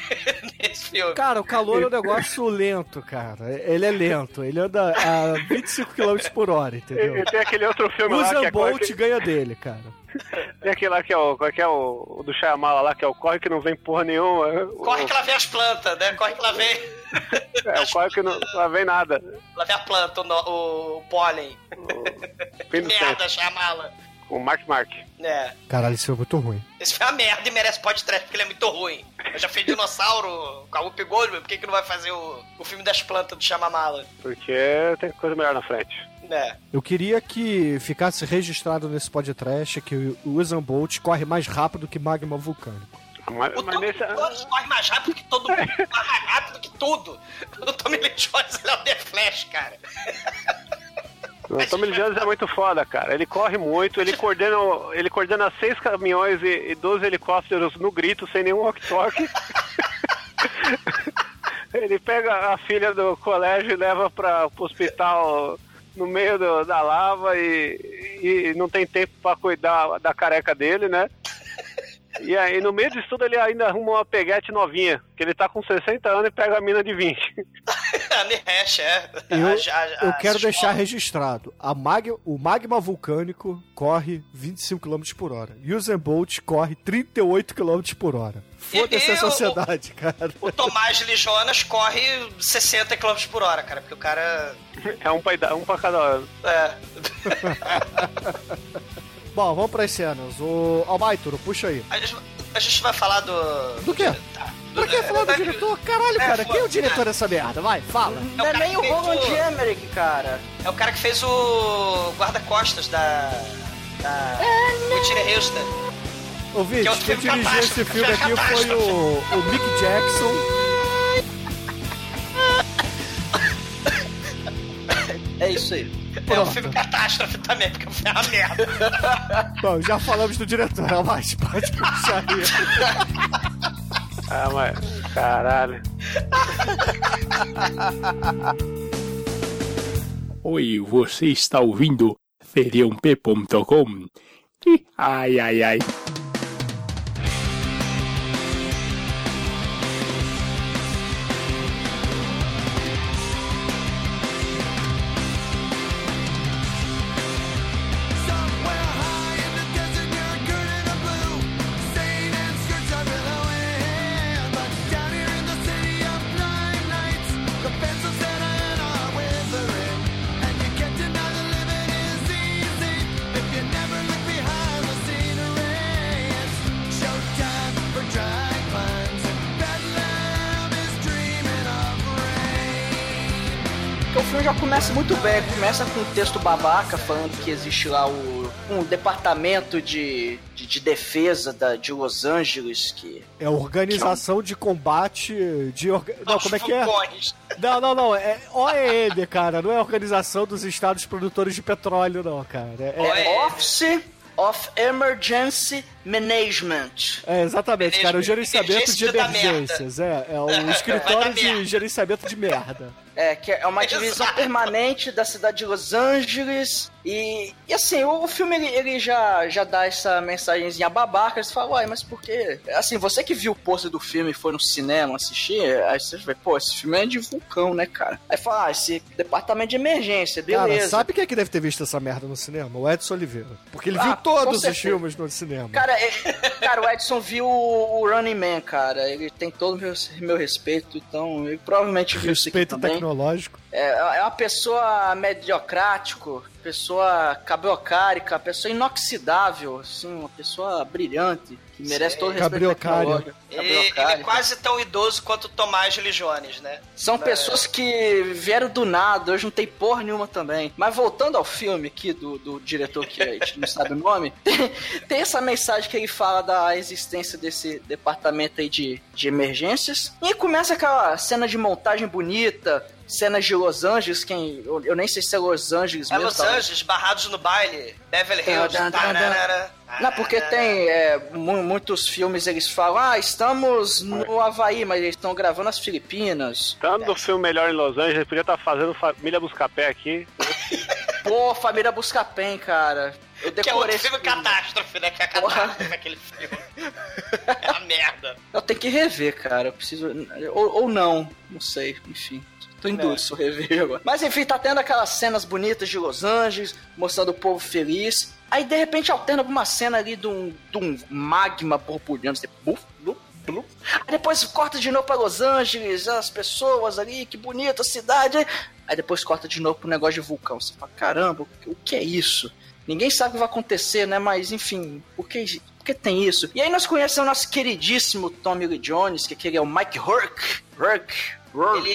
Nesse filme. Cara, o calor é um negócio lento, cara. Ele é lento. Ele anda a 25 km por hora, entendeu? e tem aquele outro filme O lá que é, que, ganha dele, cara. tem aquele lá que é o, qual é que é o, o do Shyamala lá, que é o corre que não vem porra nenhuma. Corre que lá vem as plantas, né? Corre que lá vem, É, o corre que não, não vem nada. lá vem a planta, o, o pólen. Do Merda. Com o Mark Mark. É. Caralho, isso é muito ruim. Esse filme é uma merda e merece podcast porque ele é muito ruim. Eu já fiz dinossauro com a Whoopi Goldberg, por que, que não vai fazer o, o filme das plantas do Chamamala? Porque tem coisa melhor na frente. É. Eu queria que ficasse registrado nesse podcast que o Usain Bolt corre mais rápido que magma vulcânico. Mas, O mas Tommy nesse, Lee Jones corre mais rápido que todo mundo, mais rápido que tudo. O Tommy Lee Jones ele é o The Flash, cara. o Tommy Lee Jones é muito foda, cara. Ele corre muito, ele coordena, ele coordena seis caminhões e, e 12 helicópteros no grito, sem nenhum walkie-talkie. ele pega a filha do colégio e leva para o hospital no meio do- da lava e, e não tem tempo para cuidar da careca dele, né? E aí, no meio disso tudo, ele ainda arruma uma peguete novinha, que ele tá com 60 anos e pega a mina de 20. A Anne Hash, é. Eu, A- a- eu a- quero a- deixar registrado. A mag, o magma vulcânico corre 25 km por hora. Usain Bolt corre 38 km por hora. Foda-se a sociedade, cara. O Tomás Lee Jonas corre 60 km por hora, cara, porque o cara. É um pra, um pra cada ano. É. Bom, vamos pras cenas. O Almaituro, puxa aí. A gente, a gente vai falar do. Do quê? Tá. Pra que falar do diretor? Caralho, É, cara, quem é o diretor dessa merda? Vai, fala. É Não o é nem o Roland o- Emmerich, cara. É o cara que fez o guarda-costas da. da. Whitney Houston. Ouvinte, Que é quem filme dirigiu esse catástrofe, filme aqui foi o, o Mick Jackson. É isso aí. É um Pronto. filme catástrofe também, porque foi uma merda. Bom, já falamos do diretor, mas pode puxar aí. Ah, mas. Caralho. Oi, você está ouvindo feriump.com? Ai, ai, ai. Começa com um texto babaca falando que existe lá o, um departamento de, de, de defesa da, de Los Angeles que. É organização de combate de. orga- Não, como é que é? Não, não, não. É OEM, cara. Não é Organização dos Estados Produtores de Petróleo, não, cara. É, é- É Office of Emergency Management. é, exatamente, cara. O gerenciamento de emergências. É, é o escritório de gerenciamento de merda. É, que é uma divisão Exato. permanente da cidade de Los Angeles. E, e assim, o, o filme ele, ele já, já dá essa mensagenzinha babaca. Você fala, uai, mas por quê? Assim, você que viu o pôster do filme e foi no cinema assistir, aí você vê, pô, esse filme é de vulcão, né, cara? Aí fala, ah, esse departamento de emergência, Cara, beleza. sabe quem é que deve ter visto essa merda no cinema? O Edson Oliveira. Porque ele Ah, viu todos os filmes no cinema. Cara, é- cara, o Edson viu o, Running Man, cara. Ele tem todo o meu, meu respeito, então ele provavelmente viu isso aqui também. Tecnológico. É, é uma pessoa mediocrático pessoa cabriocárica, pessoa inoxidável, assim, uma pessoa brilhante, que merece todo o respeito Cabriocária. tecnológico. Ele, é quase tão idoso quanto o Tomás Religiones, né? São pessoas que vieram do nada, hoje não tem porra nenhuma também. Mas voltando ao filme aqui do, do diretor que a gente não sabe o nome, tem, tem essa mensagem que ele fala da existência desse departamento aí de, de emergências. E começa aquela cena de montagem bonita, cenas de Los Angeles, quem. Eu, eu nem sei se é Los Angeles É mesmo. Los tá? Angeles, barrados no baile, Beverly Hills. Tan, tan. tararara. Não, porque tem é, mu- muitos filmes eles falam, ah, estamos no Havaí, mas eles estão gravando as Filipinas. Tanto do filme melhor em Los Angeles, podia estar fazendo Família Buscapé aqui. Pô, Família Buscapé, cara. Eu Que é decorei outro esse filme catástrofe, né? Que é a catástrofe aquele filme. É uma merda. Eu tenho que rever, cara. Eu preciso. Ou, ou não, não sei, enfim. Tô em dúvida eu rever agora. Mas enfim, tá tendo aquelas cenas bonitas de Los Angeles, mostrando o povo feliz. Aí de repente alterna pra uma cena ali de um, de um magma borbulhando. Assim, buf, blup. Aí depois corta de novo pra Los Angeles, as pessoas ali, que bonita a cidade. Aí depois corta de novo pro negócio de vulcão. Você fala, caramba, o que é isso? Ninguém sabe o que vai acontecer, né? Mas enfim, por que, por que tem isso? E aí nós conhecemos o nosso queridíssimo Tommy Lee Jones, que aquele é o Mike Hurk. Hurk. Ele,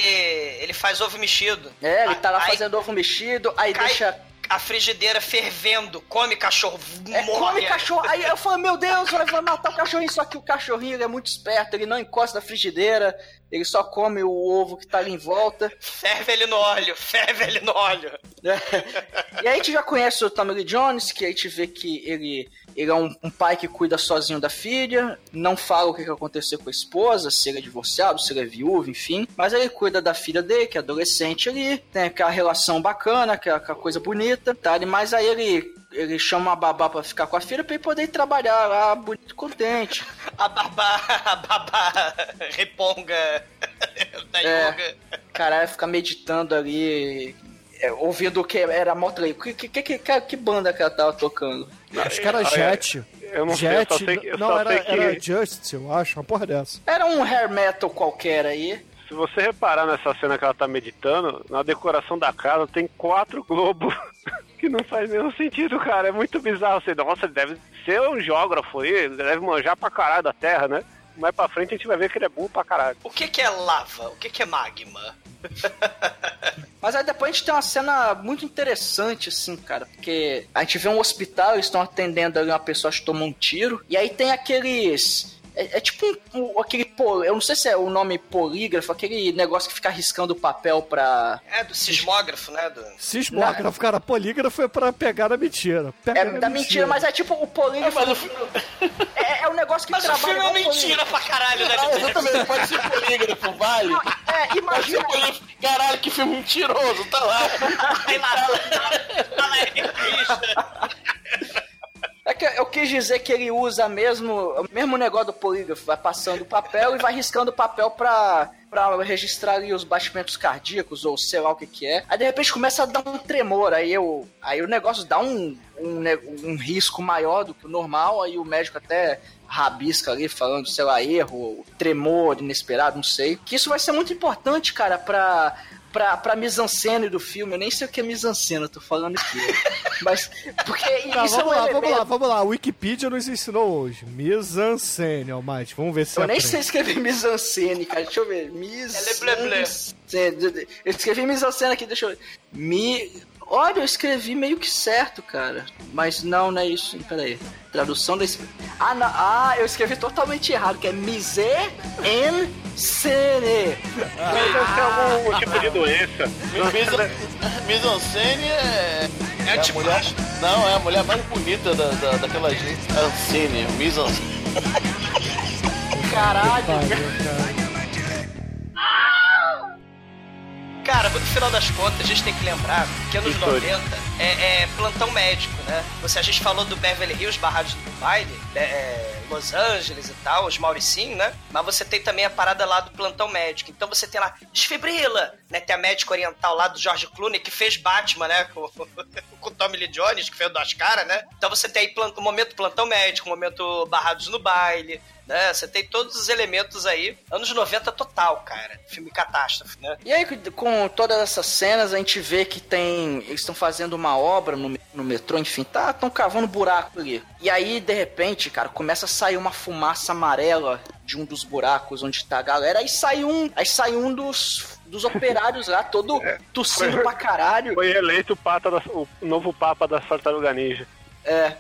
ele faz ovo mexido. É, ele tá lá Aí fazendo ovo mexido, aí cai deixa. a frigideira fervendo, come cachorro, É, morre. come cachorro. Aí eu falo, meu Deus, vai matar o cachorrinho. Só que o cachorrinho ele é muito esperto, ele não encosta na frigideira, ele só come o ovo que tá ali em volta. Ferve ele no óleo, ferve ele no óleo. E aí a gente já conhece o Tommy Lee Jones, que a gente vê que ele, ele é um, um pai que cuida sozinho da filha, não fala o que, que aconteceu com a esposa, se ele é divorciado, se ele é viúvo, enfim. Mas ele cuida da filha dele, que é adolescente ali, tem aquela relação bacana, aquela, aquela coisa bonita, tá? Mas aí ele, ele chama a babá pra ficar com a filha pra ele poder trabalhar lá, bonito, contente. A babá, a babá reponga da É. yoga. Caralho, fica meditando ali, é, ouvindo o que era Motley. Que, que, que, que, que banda que ela tava tocando? Acho que era Ah, é. Jet. Eu não sei, eu Jet. só sei que- eu não, só era, sei que- era Justice, eu acho, uma porra dessa. Era um hair metal qualquer aí. Se você reparar nessa cena que ela tá meditando, na decoração da casa tem quatro globos. que não faz nenhum sentido, cara. É muito bizarro. Você, nossa, ele deve ser um geógrafo aí, ele deve manjar pra caralho da Terra, né? Mais pra frente a gente vai ver que ele é burro pra caralho. O que, que é lava? O que, que é magma? Mas aí depois a gente tem uma cena muito interessante, assim, cara. Porque a gente vê um hospital, eles estão atendendo ali uma pessoa que tomou um tiro. E aí tem aqueles. É, é tipo um, um- aquele. pol- Eu não sei se é o nome polígrafo, aquele negócio que fica riscando papel pra. É do sismógrafo, né? Do... Sismógrafo, cara, polígrafo é pra pegar na mentira. Pega É na da mentira, mas é tipo o polígrafo. É, é um negócio que Mas o trabalha filme é mentira pra caralho, né? Ah, exatamente, pode ser polígrafo, vale. É, Pode ser imagina. polígrafo. Caralho, que filme mentiroso, tá lá. Aí lá, fala aí, revista. É que eu quis dizer que ele usa mesmo o mesmo negócio do polígrafo, vai passando o papel e vai riscando o papel pra, pra registrar ali os batimentos cardíacos ou sei lá o que que é. Aí de repente começa a dar um tremor, aí, eu, aí o negócio dá um, um, um risco maior do que o normal, aí o médico até rabisca ali falando, sei lá, erro, tremor inesperado, não sei. Que isso vai ser muito importante, cara, pra pra, pra mise-en-scène do filme. Eu nem sei o que é mise-en-scène, eu tô falando aqui. Mas, porque Tá, isso é vamos um lá, vamos elemento- lá, vamos lá. A Wikipedia nos ensinou hoje. Mise-en-scène, ó, Mate. Vamos ver se Eu nem aprende. sei escrever mise-en-scène, cara. Deixa eu ver. Mise-en-scène. Eu escrevi mise-en-scène aqui, deixa eu ver. Mi... Olha, eu escrevi meio que certo, cara. Mas não, não é isso. Peraí. Tradução da... Ah, não. ah, eu escrevi totalmente errado, que é mise-en-scène. Deve ser algum tipo de doença. Mise-en-scène é. É a tipo- mulher. Não, é a mulher mais bonita da, da, daquela gente. Ancine, mise-en-scène. Caralho. Cara, no final das contas, a gente tem que lembrar que anos História. 90 é, é plantão médico, né? Você, a gente falou do Beverly Hills, Barrados do Baile, é, é, Los Angeles e tal, os Mauricinho, né? Mas você tem também a parada lá do plantão médico. Então você tem lá, desfibrila, né? Tem a médica oriental lá do George Clooney, que fez Batman, né? Com, com o Tommy Lee Jones, que fez o das caras, né? Então você tem aí plan- o momento plantão médico, o momento Barrados no Baile, né? Você tem todos os elementos aí. Anos 90 total, cara. Filme catástrofe, né? E aí, com todas essas cenas, a gente vê que tem. Eles estão fazendo uma obra no, no metrô, enfim, tá, estão cavando buraco ali. E aí, de repente, cara, começa a sair uma fumaça amarela de um dos buracos onde tá a galera. Aí sai um. Aí sai um dos. Dos operários lá, todo tossindo Foi- pra caralho. Foi eleito o, pata da- o novo papa da Tartaruga Ninja. É.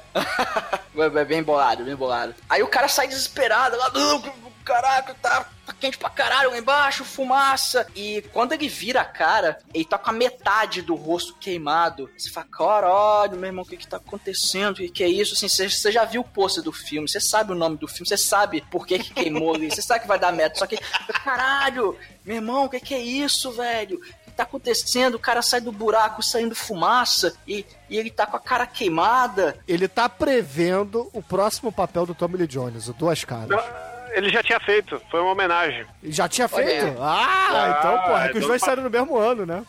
É bem bolado, bem bolado. Aí o cara sai desesperado lá, "Não, caraca, tá, tá quente pra caralho lá embaixo, fumaça. E quando ele vira a cara, ele tá com a metade do rosto queimado. Você fala, caralho, meu irmão, o que que tá acontecendo? O que que é isso? Assim, você, já viu o pôster do filme, você sabe o nome do filme, você sabe por que que queimou ali, você sabe que vai dar merda. Só que, caralho, meu irmão, o que que é isso, velho? O que tá acontecendo? O cara sai do buraco saindo fumaça e, e ele tá com a cara queimada. Ele tá prevendo o próximo papel do Tommy Lee Jones, o Duas Caras. Ele já tinha feito, foi uma homenagem. Já tinha feito? Ah, Ah, então, porra, é que os então dois pa- saíram no mesmo ano, né?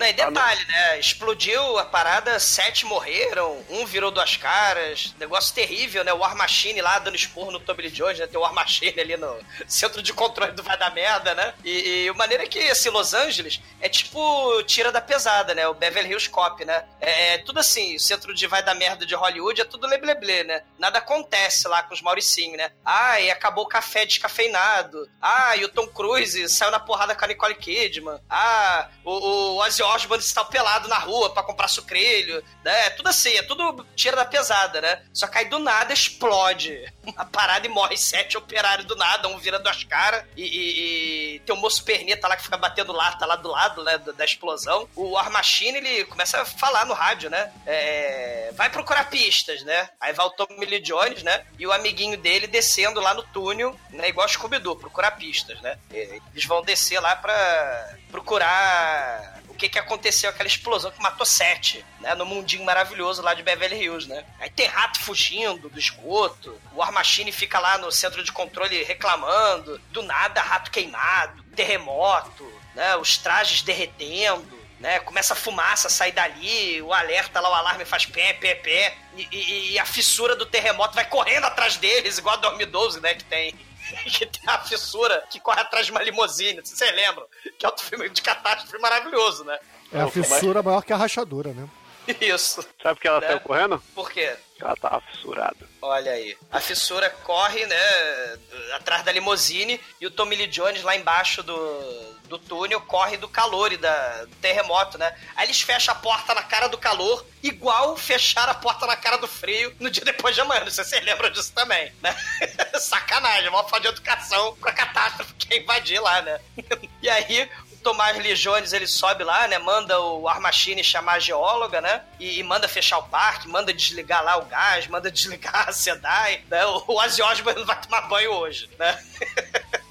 Não, e detalhe, né? Explodiu a parada, sete morreram, um virou duas caras. Negócio terrível, né? O War Machine lá dando esporro no Tommy Lee Jones, né? Tem o War Machine ali no centro de controle do Vai da Merda, né? E, e a maneira que, assim, Los Angeles é tipo tira da pesada, né? O Beverly Hills Cop, né? É, é tudo assim, o centro de Vai da Merda de Hollywood é tudo lebleble, né? Nada acontece lá com os Mauricinho, né? Ah, e acabou o café descafeinado. Ah, e o Tom Cruise saiu na porrada com a Nicole Kidman. Ah, o, o Ozzy Osbourne está pelado na rua pra comprar sucrilho, né? É tudo assim, é tudo tira da pesada, né? Só aí do nada explode a parada e morre sete operários do nada, um vira duas caras e, e- e tem o moço perneta lá que fica batendo lata lá do lado, né, da, da explosão. O War Machine, ele começa a falar no rádio, né? É, vai procurar pistas, né? Aí vai o Tommy Lee Jones, né? E o amiguinho dele descendo lá no túnel, né? Igual Scooby-Doo, procurar pistas, né? Eles vão descer lá pra procurar o que que aconteceu, aquela explosão que matou sete, né? No mundinho maravilhoso lá de Beverly Hills, né? Aí tem rato fugindo do esgoto, o War Machine fica lá no centro de controle reclamando, do nada rato queimado, terremoto, né? Os trajes derretendo, né? Começa a fumaça a sair dali, o alerta lá, o alarme faz pé, pé, pé, e, e- e a fissura do terremoto vai correndo atrás deles, igual a 2012, né? Que tem. Que tem a fissura que corre atrás de uma limusine, se vocês lembram? Que é outro filme de catástrofe maravilhoso, né? É a fissura maior que a rachadura, né? Isso. Sabe por que ela Né? saiu correndo? Por quê? Ela tava fissurada. Olha aí. A fissura corre, né, atrás da limusine e o Tommy Lee Jones lá embaixo do, do túnel corre do calor e da, do terremoto, né? Aí eles fecham a porta na cara do calor, igual fecharam a porta na cara do frio no dia depois de amanhã. Não sei se vocês lembram disso também, né? Sacanagem, uma falta de educação com a catástrofe que ia invadir lá, né? e aí Tomás Lee ele sobe lá, né? Manda o War Machine chamar a geóloga, né? E, e manda fechar o parque, manda desligar lá o gás, manda desligar a SEDAI, né? O, Ozzy Osbourne vai tomar banho hoje, né?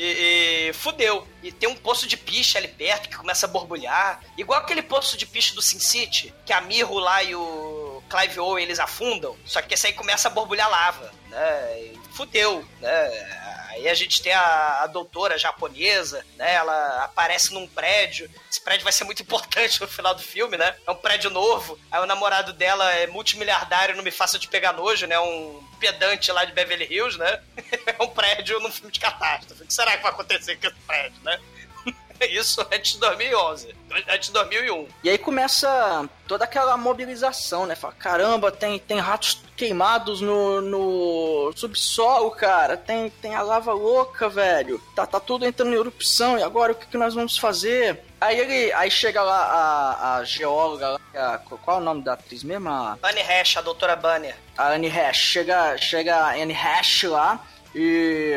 E, e fudeu. E tem um poço de piche ali perto que começa a borbulhar. Igual aquele poço de piche do Sin City, que a Mirro lá e o Clive Owen eles afundam. Só que esse aí começa a borbulhar lava, né? E fudeu, né? Aí a gente tem a, a doutora japonesa, né? Ela aparece num prédio. Esse prédio vai ser muito importante no final do filme, né? É um prédio novo. Aí o namorado dela é multimilhardário, não me faça de pegar nojo, né? Um pedante lá de Beverly Hills, né? É um prédio num filme de catástrofe. O que será que vai acontecer com esse prédio, né? Isso antes de 2011. Antes de 2001. E aí começa toda aquela mobilização, né? Fala, caramba, tem, tem ratos queimados no, no subsolo, cara. Tem, tem a lava louca, velho. Tá, tá tudo entrando em erupção. E agora o que, que nós vamos fazer? Aí ele. Aí chega lá a, a geóloga, lá, a- qual é o nome da atriz mesmo? A, Bunny Hash, a doutora Bunny. a Anne Hash. Chega, chega a Anne Hash lá e.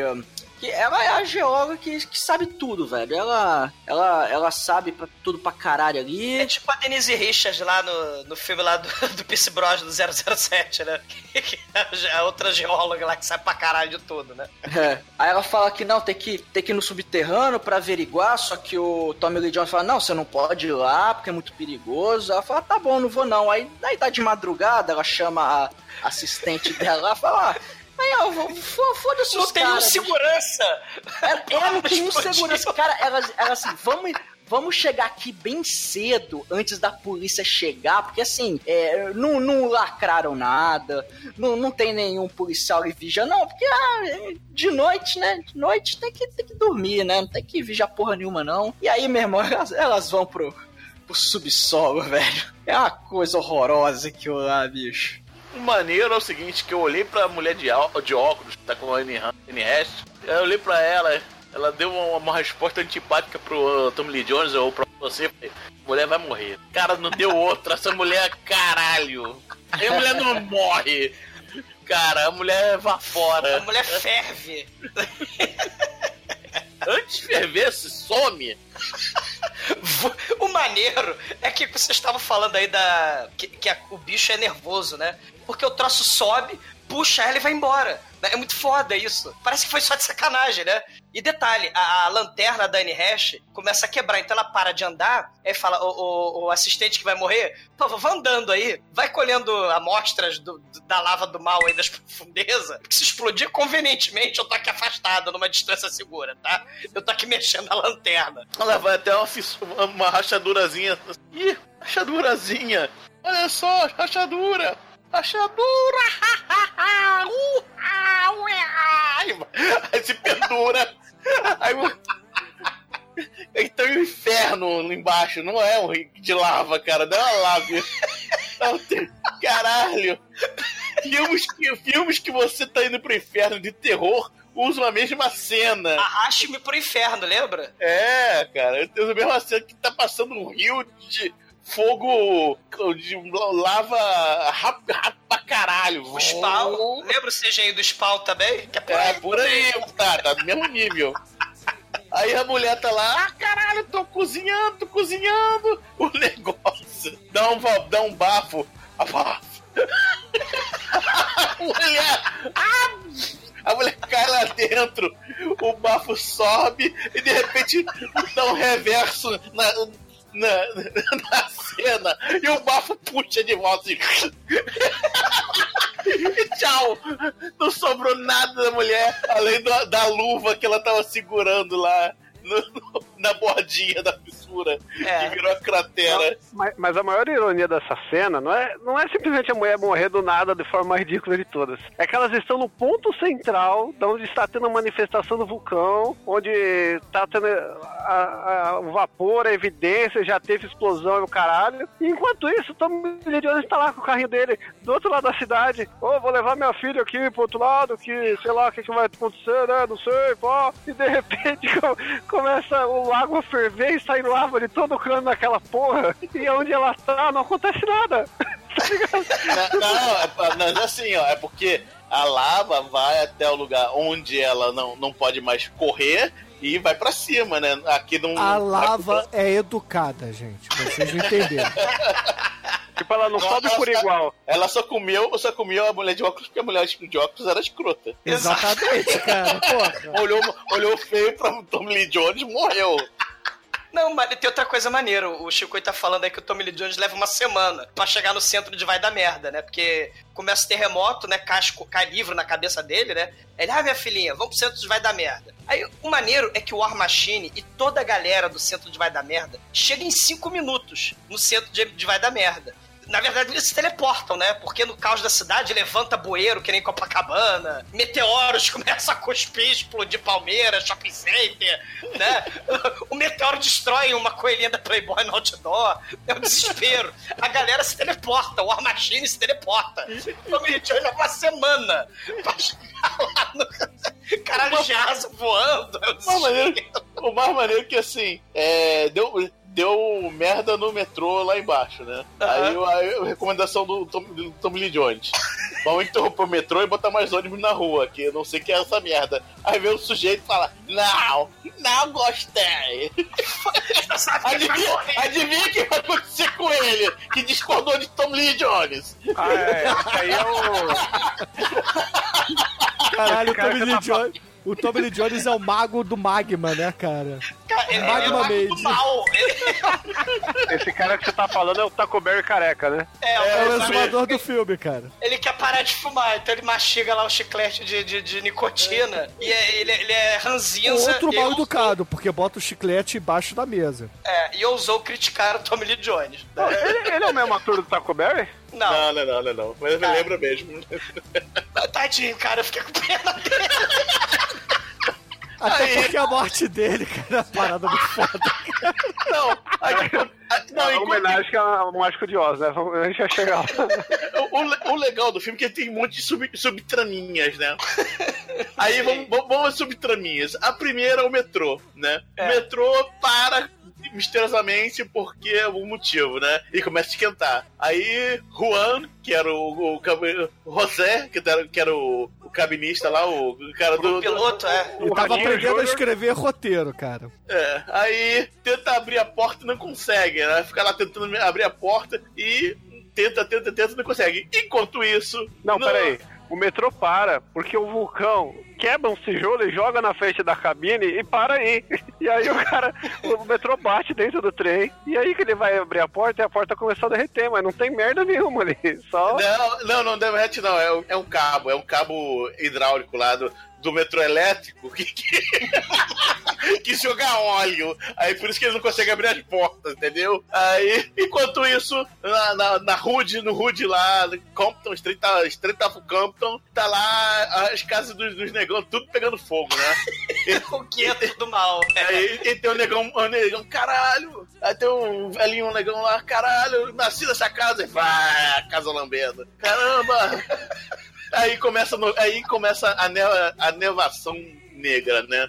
Que ela é a geóloga que, que sabe tudo, velho. Ela, ela, ela sabe pra, tudo pra caralho ali. É tipo a Denise Richards lá no, no filme lá do, do Pierce Bros do 007, né? a outra geóloga lá que sabe pra caralho de tudo, né? É. Aí ela fala que não, tem que, tem que ir no subterrâneo pra averiguar, só que o Tommy Lee Jones fala, não, você não pode ir lá, porque é muito perigoso. Ela fala, tá bom, não vou não. Aí, aí tá de madrugada, ela chama a assistente dela lá, fala, ah, aí fo- foda-se Não tem um segurança! Ela, ela não tem um segurança. Cara, ela, ela assim, vamos, vamos chegar aqui bem cedo, antes da polícia chegar, porque assim, é, não, não lacraram nada, não, não tem nenhum policial e vigia, não, porque ah, de noite, né? De noite tem que, tem que dormir, né? Não tem que vigiar porra nenhuma, não. E aí, meu irmão, elas, elas vão pro, pro subsolo, velho. É uma coisa horrorosa aquilo lá, bicho. O maneiro é o seguinte, que eu olhei pra mulher de, de óculos, que tá com a Anne Hest, eu olhei pra ela, ela deu uma, uma resposta antipática pro uh, Tom Lee Jones ou pra você, falei, mulher vai morrer. Cara, não deu outra, essa mulher, caralho. E a mulher não morre. Cara, a mulher evapora. A mulher ferve. Antes de ferver, se some. O maneiro é que vocês estavam falando aí da. que, que a- o bicho é nervoso, né? Porque o troço sobe, puxa ela e vai embora. né? É muito foda isso. Parece que foi só de sacanagem, né? E detalhe, a, a lanterna da Anne Hash começa a quebrar, então ela para de andar, aí fala, o, o- o assistente que vai morrer, pô, vai andando aí, vai colhendo amostras do- do- da lava do mal aí das profundezas, porque se explodir convenientemente eu tô aqui afastado, numa distância segura, tá? Eu tô aqui mexendo a lanterna. Ela vai até uma, uma rachadurazinha. Ih, rachadurazinha. Olha só, rachadura. Rachadura. Uh. Aí se pendura. Aí Então o inferno lá embaixo, não é um rio de lava, cara, não é uma lava. Tem- Caralho! Filmes que, filmes que você tá indo pro inferno de terror usam a mesma cena. Arraste-me pro inferno, lembra? É, cara, eu tenho a mesma cena que tá passando um rio de fogo de lava rápido, rápido pra caralho. O Spawn. Lembra o CGI do Spawn também? Que é por É, aí. por aí, tá, tá do mesmo nível. Aí a mulher tá lá, ah, caralho, tô cozinhando, tô cozinhando. O negócio dá um, dá um bafo. A mulher, ah, a mulher cai lá dentro, o bafo sobe e de repente dá um reverso na, na, na cena e o bafo puxa de volta. E tchau! Não sobrou nada da mulher, além da, da luva que ela tava segurando lá no- no- na bordinha da fissura, É. que virou a cratera. Mas, mas a maior ironia dessa cena não é, não é simplesmente a mulher morrer do nada de forma mais ridícula de todas. É que elas estão no ponto central, de onde está tendo a manifestação do vulcão, onde está tendo a- a- o vapor, a evidência, já teve explosão e o caralho. E enquanto isso, o Tom Lee Jones está lá com o carrinho dele do outro lado da cidade. Ô, vou levar minha filha aqui pro outro lado, que sei lá o que, que vai acontecer, né? Não sei, pô. E de repente co- começa o lago a ferver e sai lava de todo cano naquela porra. E onde ela tá, não acontece nada. Tá ligado? Não, não, é, assim, ó, é porque a lava vai até o lugar onde ela não, não pode mais correr e vai pra cima, né? Aqui não. A lava é educada, gente. Vocês entenderam. Tipo, ela não sobe ela por só- igual. Ela só comeu, só comeu a mulher de óculos porque a mulher de óculos era escrota. Exatamente, cara. Porra. Olhou, olhou feio pra Tom Lee Jones e morreu. Não, mas tem outra coisa maneira. O Chico tá falando aí que o Tommy Lee Jones leva uma semana pra chegar no centro de Vai da Merda, né? Porque começa o terremoto, né? Cai, cai livro na cabeça dele, né? Ele, ah, minha filhinha, vamos pro centro de Vai da Merda. Aí o maneiro é que o War Machine e toda a galera do centro de Vai da Merda chega em cinco minutos no centro de, de Vai da Merda. Na verdade, eles se teleportam, né? Porque no caos da cidade levanta bueiro, que nem Copacabana. Meteoros começam a cuspir, explodir Palmeiras, shopping center, né? O meteoro destrói uma coelhinha da Playboy no outdoor. É um desespero. A galera se teleporta, o War Machine se teleporta. O Tommy Lee Jones leva uma semana pra chegar lá no... Caralho de asa voando. É um O mais maneiro, desespero. o mais maneiro que assim, é, deu, deu merda no metrô lá embaixo, né? Aí, aí a recomendação do Tom, do Tom Lee Jones. Vamos interromper o metrô e botar mais ônibus na rua, que eu não sei o que é essa merda. Aí vem o sujeito e fala: Não, não gostei. Adivinha, adivinha o que vai acontecer com ele? Que discordou de Tom Lee Jones. Ah, é. Esse aí é o. Caralho, Cara, Tommy que Lee tá Jones. O Tommy Lee Jones é o mago do magma, né, cara? Cara, ele, ele é Magma mago do mal. Esse cara que você tá falando é o Taco Berry careca, né? É, É o ele- exumador do filme, cara. Ele quer parar de fumar, então ele mastiga lá o chiclete de, de, de nicotina. E é- ele, ele é ranzinza. Outro mal educado, porque bota o chiclete embaixo da mesa. É, e ousou criticar o Tommy Lee Jones. Pô, ele, ele é o mesmo ator do Taco Berry? Não, Não, não, não, não, não. Mas me Ah. lembra mesmo. tadinho, cara, eu fiquei com pena dele. Até Aí- porque a morte dele, cara, é uma parada muito foda. Não, aí, aí- não, Não, enquanto- homenagem ao Mágico de Oz, né? A gente vai chegar lá. o, o legal do filme é que ele tem um monte de sub, subtraminhas, né? Aí vamos, vamos, vamos às subtraminhas. A primeira é o metrô, né? É. O metrô para misteriosamente porque é o motivo, né? E começa a esquentar. Aí Juan, que era o, o, o José, que era, que era o, o cabinista lá, o, o cara do, O piloto, é. Ele tava Raninho aprendendo a escrever roteiro, cara. É, aí tenta abrir a porta e não consegue, né? Fica lá tentando abrir a porta e tenta, tenta, tenta e não consegue. Enquanto isso. Não, no- peraí. O metrô para, porque o vulcão quebra um tijolo e joga na frente da cabine e para aí. E aí o cara, o metrô bate dentro do trem, e aí que ele vai abrir a porta e a porta começou a derreter, mas não tem merda nenhuma ali. Só. Não, não, não derrete não, é, um- é cabo, é um cabo hidráulico lá do, do metrô elétrico que, que, que joga óleo. Aí por isso que ele não consegue abrir as portas, entendeu? Aí, enquanto isso, na, na, na Hood, no Hood lá, no Compton, Street, Street of Compton, tá lá as casas dos, dos negão tudo pegando fogo, né? O gueto do mal. É. Aí e tem um negão, um negão, caralho. Aí tem um velhinho, um negão lá, caralho, nasci nessa casa. E vai, casa lambendo. Caramba! Aí começa, no- aí começa a, neva, a nevação negra, né?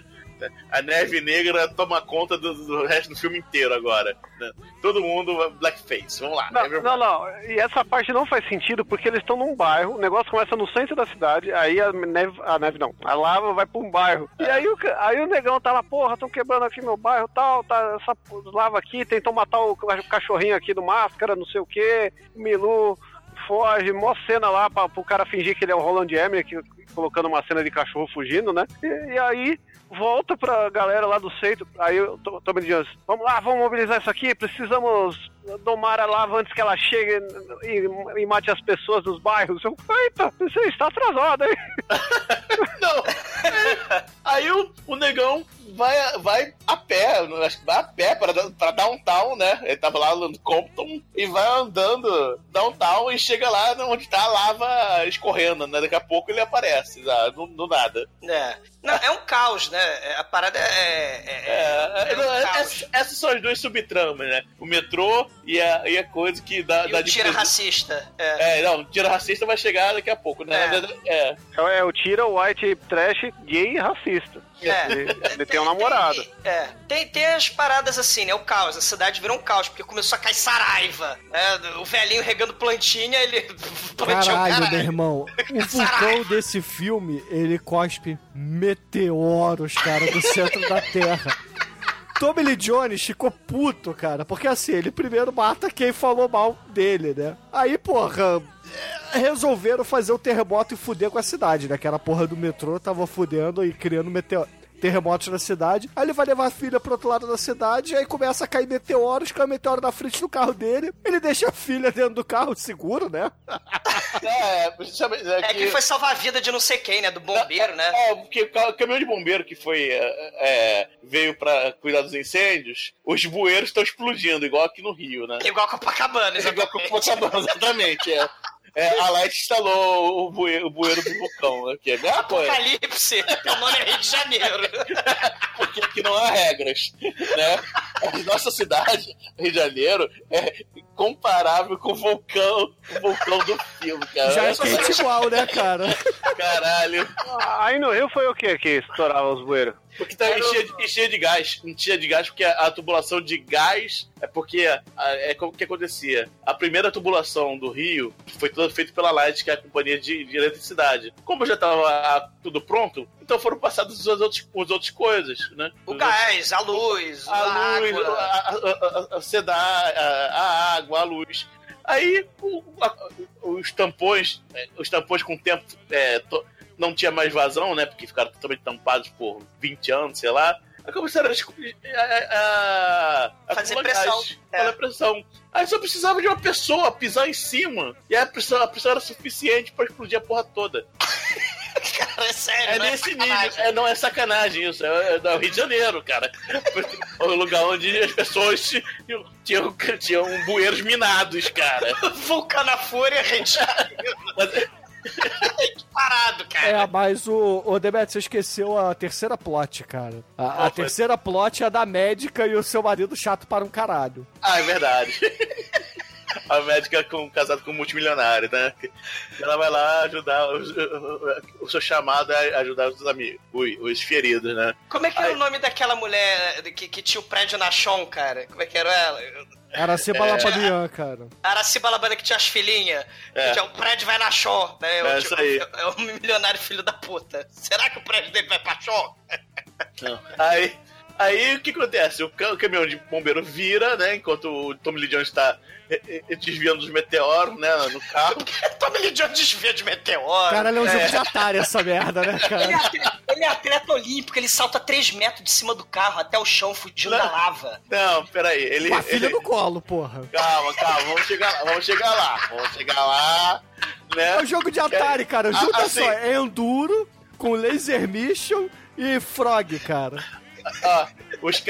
A neve negra toma conta do, do resto do filme inteiro agora. né? Todo mundo blackface. Vamos lá. Não, não, não. E essa parte não faz sentido porque eles estão num bairro, o negócio começa no centro da cidade, aí a neve, a neve não, a lava vai pra um bairro. E aí o, aí o negão tá lá, porra, estão quebrando aqui meu bairro tal, tá essa lava aqui, tentou matar o ca- cachorrinho aqui do máscara, não sei o que, Milu foge, mó cena lá pra, pro cara fingir que ele é o Roland Emmerich, colocando uma cena de cachorro fugindo, né? E, e aí volta pra galera lá do centro, aí eu tô, tô me dizendo, vamos lá, vamos mobilizar isso aqui, precisamos domar a lava antes que ela chegue e, e mate as pessoas dos bairros. Eu, eita, você está atrasado, hein? Não. Aí o, o negão vai, vai a pé, acho que vai a pé pra, pra downtown, né? Ele tava lá no Compton e vai andando downtown e chega lá onde tá a lava escorrendo, né? Daqui a pouco ele aparece, lá, do, do nada. É. Não, é um caos, né? É- A parada é. é- é- É, é um é, caos. essas, essas são as duas subtramas, né? O metrô e a, e a coisa que dá, E dá o tira de- racista. É. É, não, o tira racista vai chegar daqui a pouco, né? É. É. É o tira white trash gay e racista. É. Ele, ele tem um namorado. É, tem, tem as paradas assim, né? O caos, a cidade virou um caos, porque começou a cair saraiva. Né? O velhinho regando plantinha, ele Caralho, meu irmão. O vulcão desse filme, ele cospe meteoros, cara, do centro da Terra. Tommy Lee Jones ficou puto, cara, porque assim, ele primeiro mata quem falou mal dele, né? Aí, porra, resolveram fazer o terremoto e fuder com a cidade, né? Que era a porra do metrô, tava fudendo e criando meteoro. Terremotos na cidade, aí ele vai levar a filha pro outro lado da cidade, aí começa a cair meteoros, cai meteoro na frente do carro dele, ele deixa a filha dentro do carro seguro, né? É, sabe, é, É que foi salvar a vida de não sei quem, né? Do bombeiro, né? É, porque o ca- o caminhão de bombeiro que foi é, é, veio pra cuidar dos incêndios, os bueiros estão explodindo, igual aqui no Rio, né? Igual Copacabana, Igual exatamente. Copacabana, exatamente, é. É, a Light instalou o bueiro, o bueiro do vulcão aqui. É minha coisa, Apocalipse, teu nome é Rio de Janeiro. porque aqui não há regras, né? A nossa cidade, Rio de Janeiro, é comparável com o vulcão, o vulcão do filme, cara. Já é quente igual, né, cara? Caralho. Aí no Rio foi o que que estourava os bueiros? Porque tá enchia de, enchia de gás. Enchia de gás porque a, a tubulação de gás é porque a- é como que acontecia. A primeira tubulação do Rio foi toda feita pela Light, que é a companhia de, de eletricidade. Como já tava ah, tudo pronto, então foram passadas as outras, as outras coisas, né? O gás, a luz, a luz, água. a, a, a, a, seda, a, a água, a luz. Aí o- a- os tampões, é, os tampões com o tempo é, to- não tinha mais vazão, né? Porque ficaram totalmente tampados por 20 anos, sei lá. começaram a, a, a, a Fazer pressão. É. fazer pressão. Aí só precisava de uma pessoa pisar em cima. E a pressão, a pressão era suficiente pra explodir a porra toda. Cara, é sério. É não nesse sacanagem. nível. É, não é sacanagem isso. É, é o Rio de Janeiro, cara. o lugar onde as pessoas tinham, tinham, bueiros minados, cara. Vulcano à Fúria, Parado, cara. É, mas o, o Demet, você esqueceu a terceira plot, cara. A, a terceira plot é a da médica e o seu marido chato para um caralho. Ah, é verdade. A médica com, casada com um multimilionário, né? Ela vai lá ajudar. os- O, seu chamado é ajudar os amigos, os, os feridos, né? Como é que era o nome daquela mulher que, que tinha o prédio na Chon, cara? Como é que era ela? Era a Ciba É. Cara. Era a Cibalabana que tinha as filhinhas. É. Que tinha, o prédio vai na Chon, né? É o, isso aí. É o milionário filho da puta. Será que o prédio dele vai pra Chon? Não. Aí, aí o que acontece? O, ca- o caminhão de bombeiro vira, né? Enquanto o Tommy Lee Jones está eh, eh, desviando dos meteoros, né? No carro. Tommy Lee Jones desvia de meteoro. Caralho, é um É. jogo de Atari essa merda, né, Ele é, cara? atleta, ele é atleta olímpico, ele salta 3 metros de cima do carro até o chão, fugindo Não. da lava. Não, peraí. Ele, Com a filha ele- no colo, porra. Calma, calma, vamos chegar lá, vamos chegar lá, vamos chegar lá, né? É um jogo de Atari, cara. Ah, Junta assim, só, é Enduro com Laser Mission e Frog, cara. Os,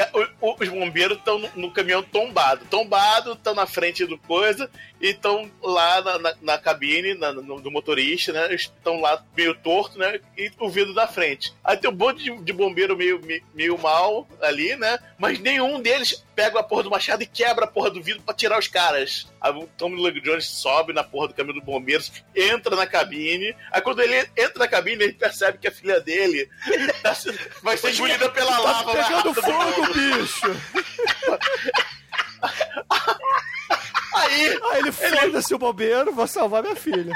os bombeiros estão no, no caminhão tombado. Tombado, estão na frente do coisa e estão lá na, na- na cabine na- no- do motorista, né? Estão lá meio torto, né? E o vidro da frente. Aí tem um monte de, de bombeiro meio, meio, meio mal ali, né? Mas nenhum deles pega a porra do machado e quebra a porra do vidro pra tirar os caras. Aí o Tommy Lee Jones sobe na porra do caminhão dos bombeiros, entra na cabine. Aí quando ele entra na cabine, ele percebe que a filha dele tá vai ser engolida pela lava. mais Pegando do fogo, bicho! Aí, Aí ele foda-se o bombeiro, vou salvar minha filha.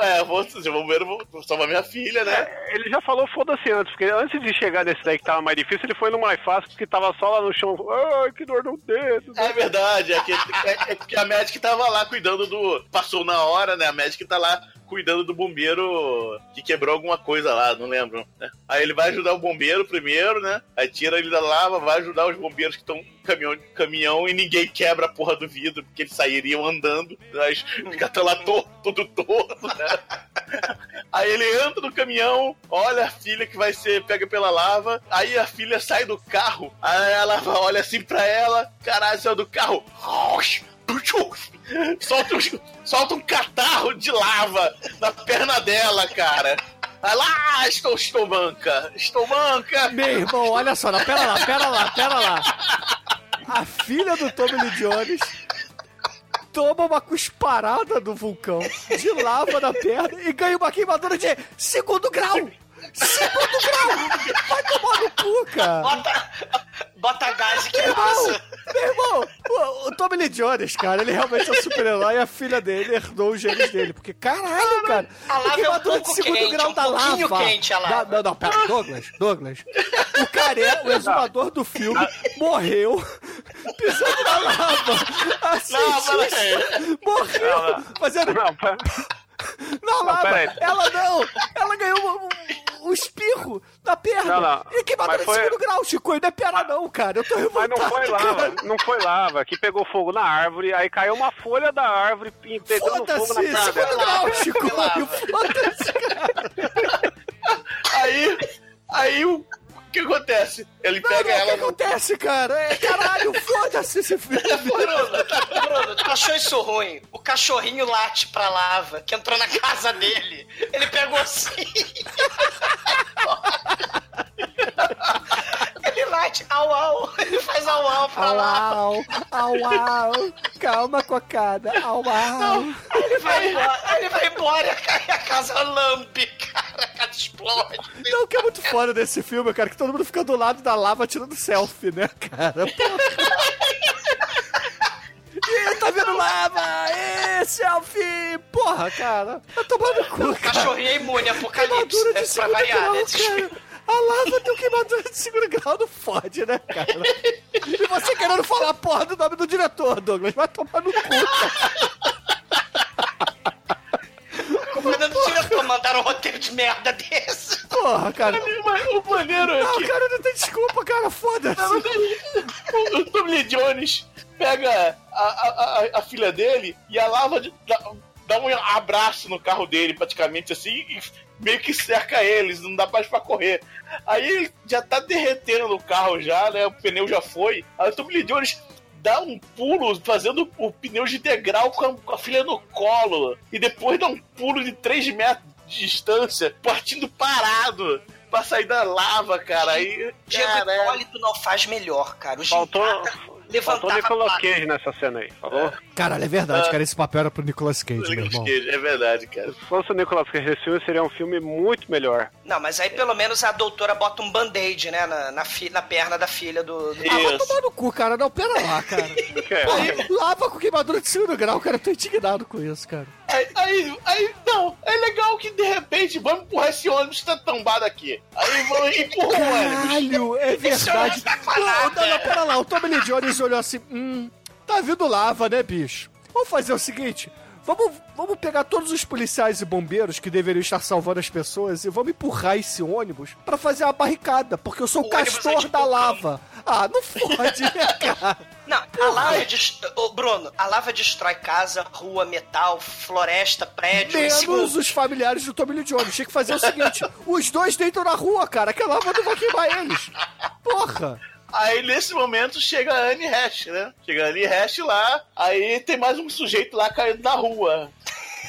é, vou, se bombeiro, vou, vou salvar minha filha, né? É, ele já falou foda-se antes, porque antes de chegar nesse daí que tava mais difícil, ele foi no mais fácil, porque tava só lá no chão. Ai, que dor no dedo. É verdade, é que, é, é que a médica tava lá cuidando do. Passou na hora, né? A médica tá lá cuidando do bombeiro que quebrou alguma coisa lá, não lembro. Né? Aí ele vai ajudar o bombeiro primeiro, né? Aí tira ele da lava, vai ajudar os bombeiros que estão caminhão, caminhão e ninguém quebra a porra do vidro, porque eles sairiam andando, mas fica até lá torto, todo torto, né? Aí ele entra no caminhão, olha a filha que vai ser pega pela lava, aí a filha sai do carro, aí ela olha assim pra ela, caralho, saiu do carro, solta um, solta um catarro de lava na perna dela, cara. Aí lá, estou, estou manca, estou manca. Meu irmão, olha só, não, pera lá, pera lá, pera lá. A filha do Tommy Lee Jones toma uma cusparada do vulcão de lava na perna e ganha uma queimadura de segundo grau. Segundo grau! Vai tomar no cu, cara! Bota, bota gás e queimaça. Meu irmão, o, o Tommy Lee Jones, cara, ele realmente é um super-herói e a filha dele herdou os genes dele. Porque, caralho, cara, A lava é um pouco quente, grau um da pouquinho lava. quente a Da- lava. não, não, pera, Douglas, Douglas. O caré, o exumador do filme, morreu pisando na lava. Assim, Não, peraí. morreu fazendo Não, pera- na lava. peraí. Ela não, ela ganhou um, um- um espirro na perna. Não, não. E queimadura Mas de foi- segundo grau, Chico. Não é piada não, cara. Eu tô Mas revoltado, não foi lava, cara. não foi lava, que pegou fogo na árvore, aí caiu uma folha da árvore e pegando fogo na Foda-se, perna segundo dela. grau, Chico. Foi. Foda-se, cara. Aí, aí o que acontece? Ele Não, pega não, o que ela acontece, cara? É, caralho, foda-se esse filme. Bruno, Bruno, tu achou isso ruim? O cachorrinho late pra lava, que entrou na casa dele. Ele pegou assim. Ele late, au au. Ele faz au au pra Au, lava. au, au, au. Calma, cocada. Au, au. Aí ele vai embora, aí ele vai embora e a casa lambe, cara. A casa explode. Não, o que é muito foda desse filme, cara, que todo mundo fica do lado da lava tirando selfie, né, cara? Ih, tá vendo lava? Ê, selfie! Porra, cara. Tá tomando cu, cara. cachorrinho é imune apocalipse. Queimadura de É pra variar, né? A lava tem queimadura de segundo grau, não fode, né, cara? E você querendo falar a porra do nome do diretor, Douglas, vai tomar no cu, cara. Comandante do diretor mandaram um roteiro de merda desse. Porra, cara. O maneiro é Não, que cara, não tem Desculpa, cara, foda-se. O Tommy Lee Jones pega a, a, a, a filha dele e a lava de- dá, dá um abraço no carro dele, praticamente assim, e meio que cerca eles, não dá mais pra correr. Aí ele já tá derretendo o carro já, né? O pneu já foi. Aí o Tommy Lee Jones dá um pulo fazendo o pneu de degrau com a, com a filha no colo. E depois dá um pulo de 3 metros de distância, partindo parado. Pra sair da lava, cara. Aí. Diego. Hipólito não faz melhor, cara. O Faltou, Gigata faltou levantava Nicolas a Cage nessa cena aí, falou? Caralho, é verdade, cara. Esse papel era pro Nicolas Cage, meu Nicolas irmão. Cage, É verdade, cara. Se fosse o Nicolas Cage esse filme, seria um filme muito melhor. Não, mas aí pelo menos a doutora bota um band-aid, né, na, na, fi- na perna da filha do... do... Ah, vai tomar no cu, cara. Não, pera lá, cara. Lava com queimadura de segundo grau, cara. Eu tô indignado com isso, cara. Aí, aí, aí, não, é legal que de repente vamos empurrar esse ônibus que tá tombado aqui. Aí vamos empurrar o ônibus. Caralho, é verdade. Não, não, não, pera lá. O Tommy Lee Jones olhou assim, hum, tá vindo lava, né, bicho? Vamos fazer o seguinte... Vamos, vamos pegar todos os policiais e bombeiros que deveriam estar salvando as pessoas e vamos empurrar esse ônibus pra fazer a barricada, porque eu sou o, é castor de da lava. Ah, não fode, né, cara? Não, a lava destrói... Ô, Bruno, a lava destrói casa, rua, metal, floresta, prédio... Menos os familiares do Tommy Lee Jones. Tinha que fazer o seguinte: os dois deitam na rua, cara, que a lava não vai queimar eles. Porra! Aí nesse momento chega a Anne Hash, né? Chega a Anne Hash lá, aí tem mais um sujeito lá caindo na rua.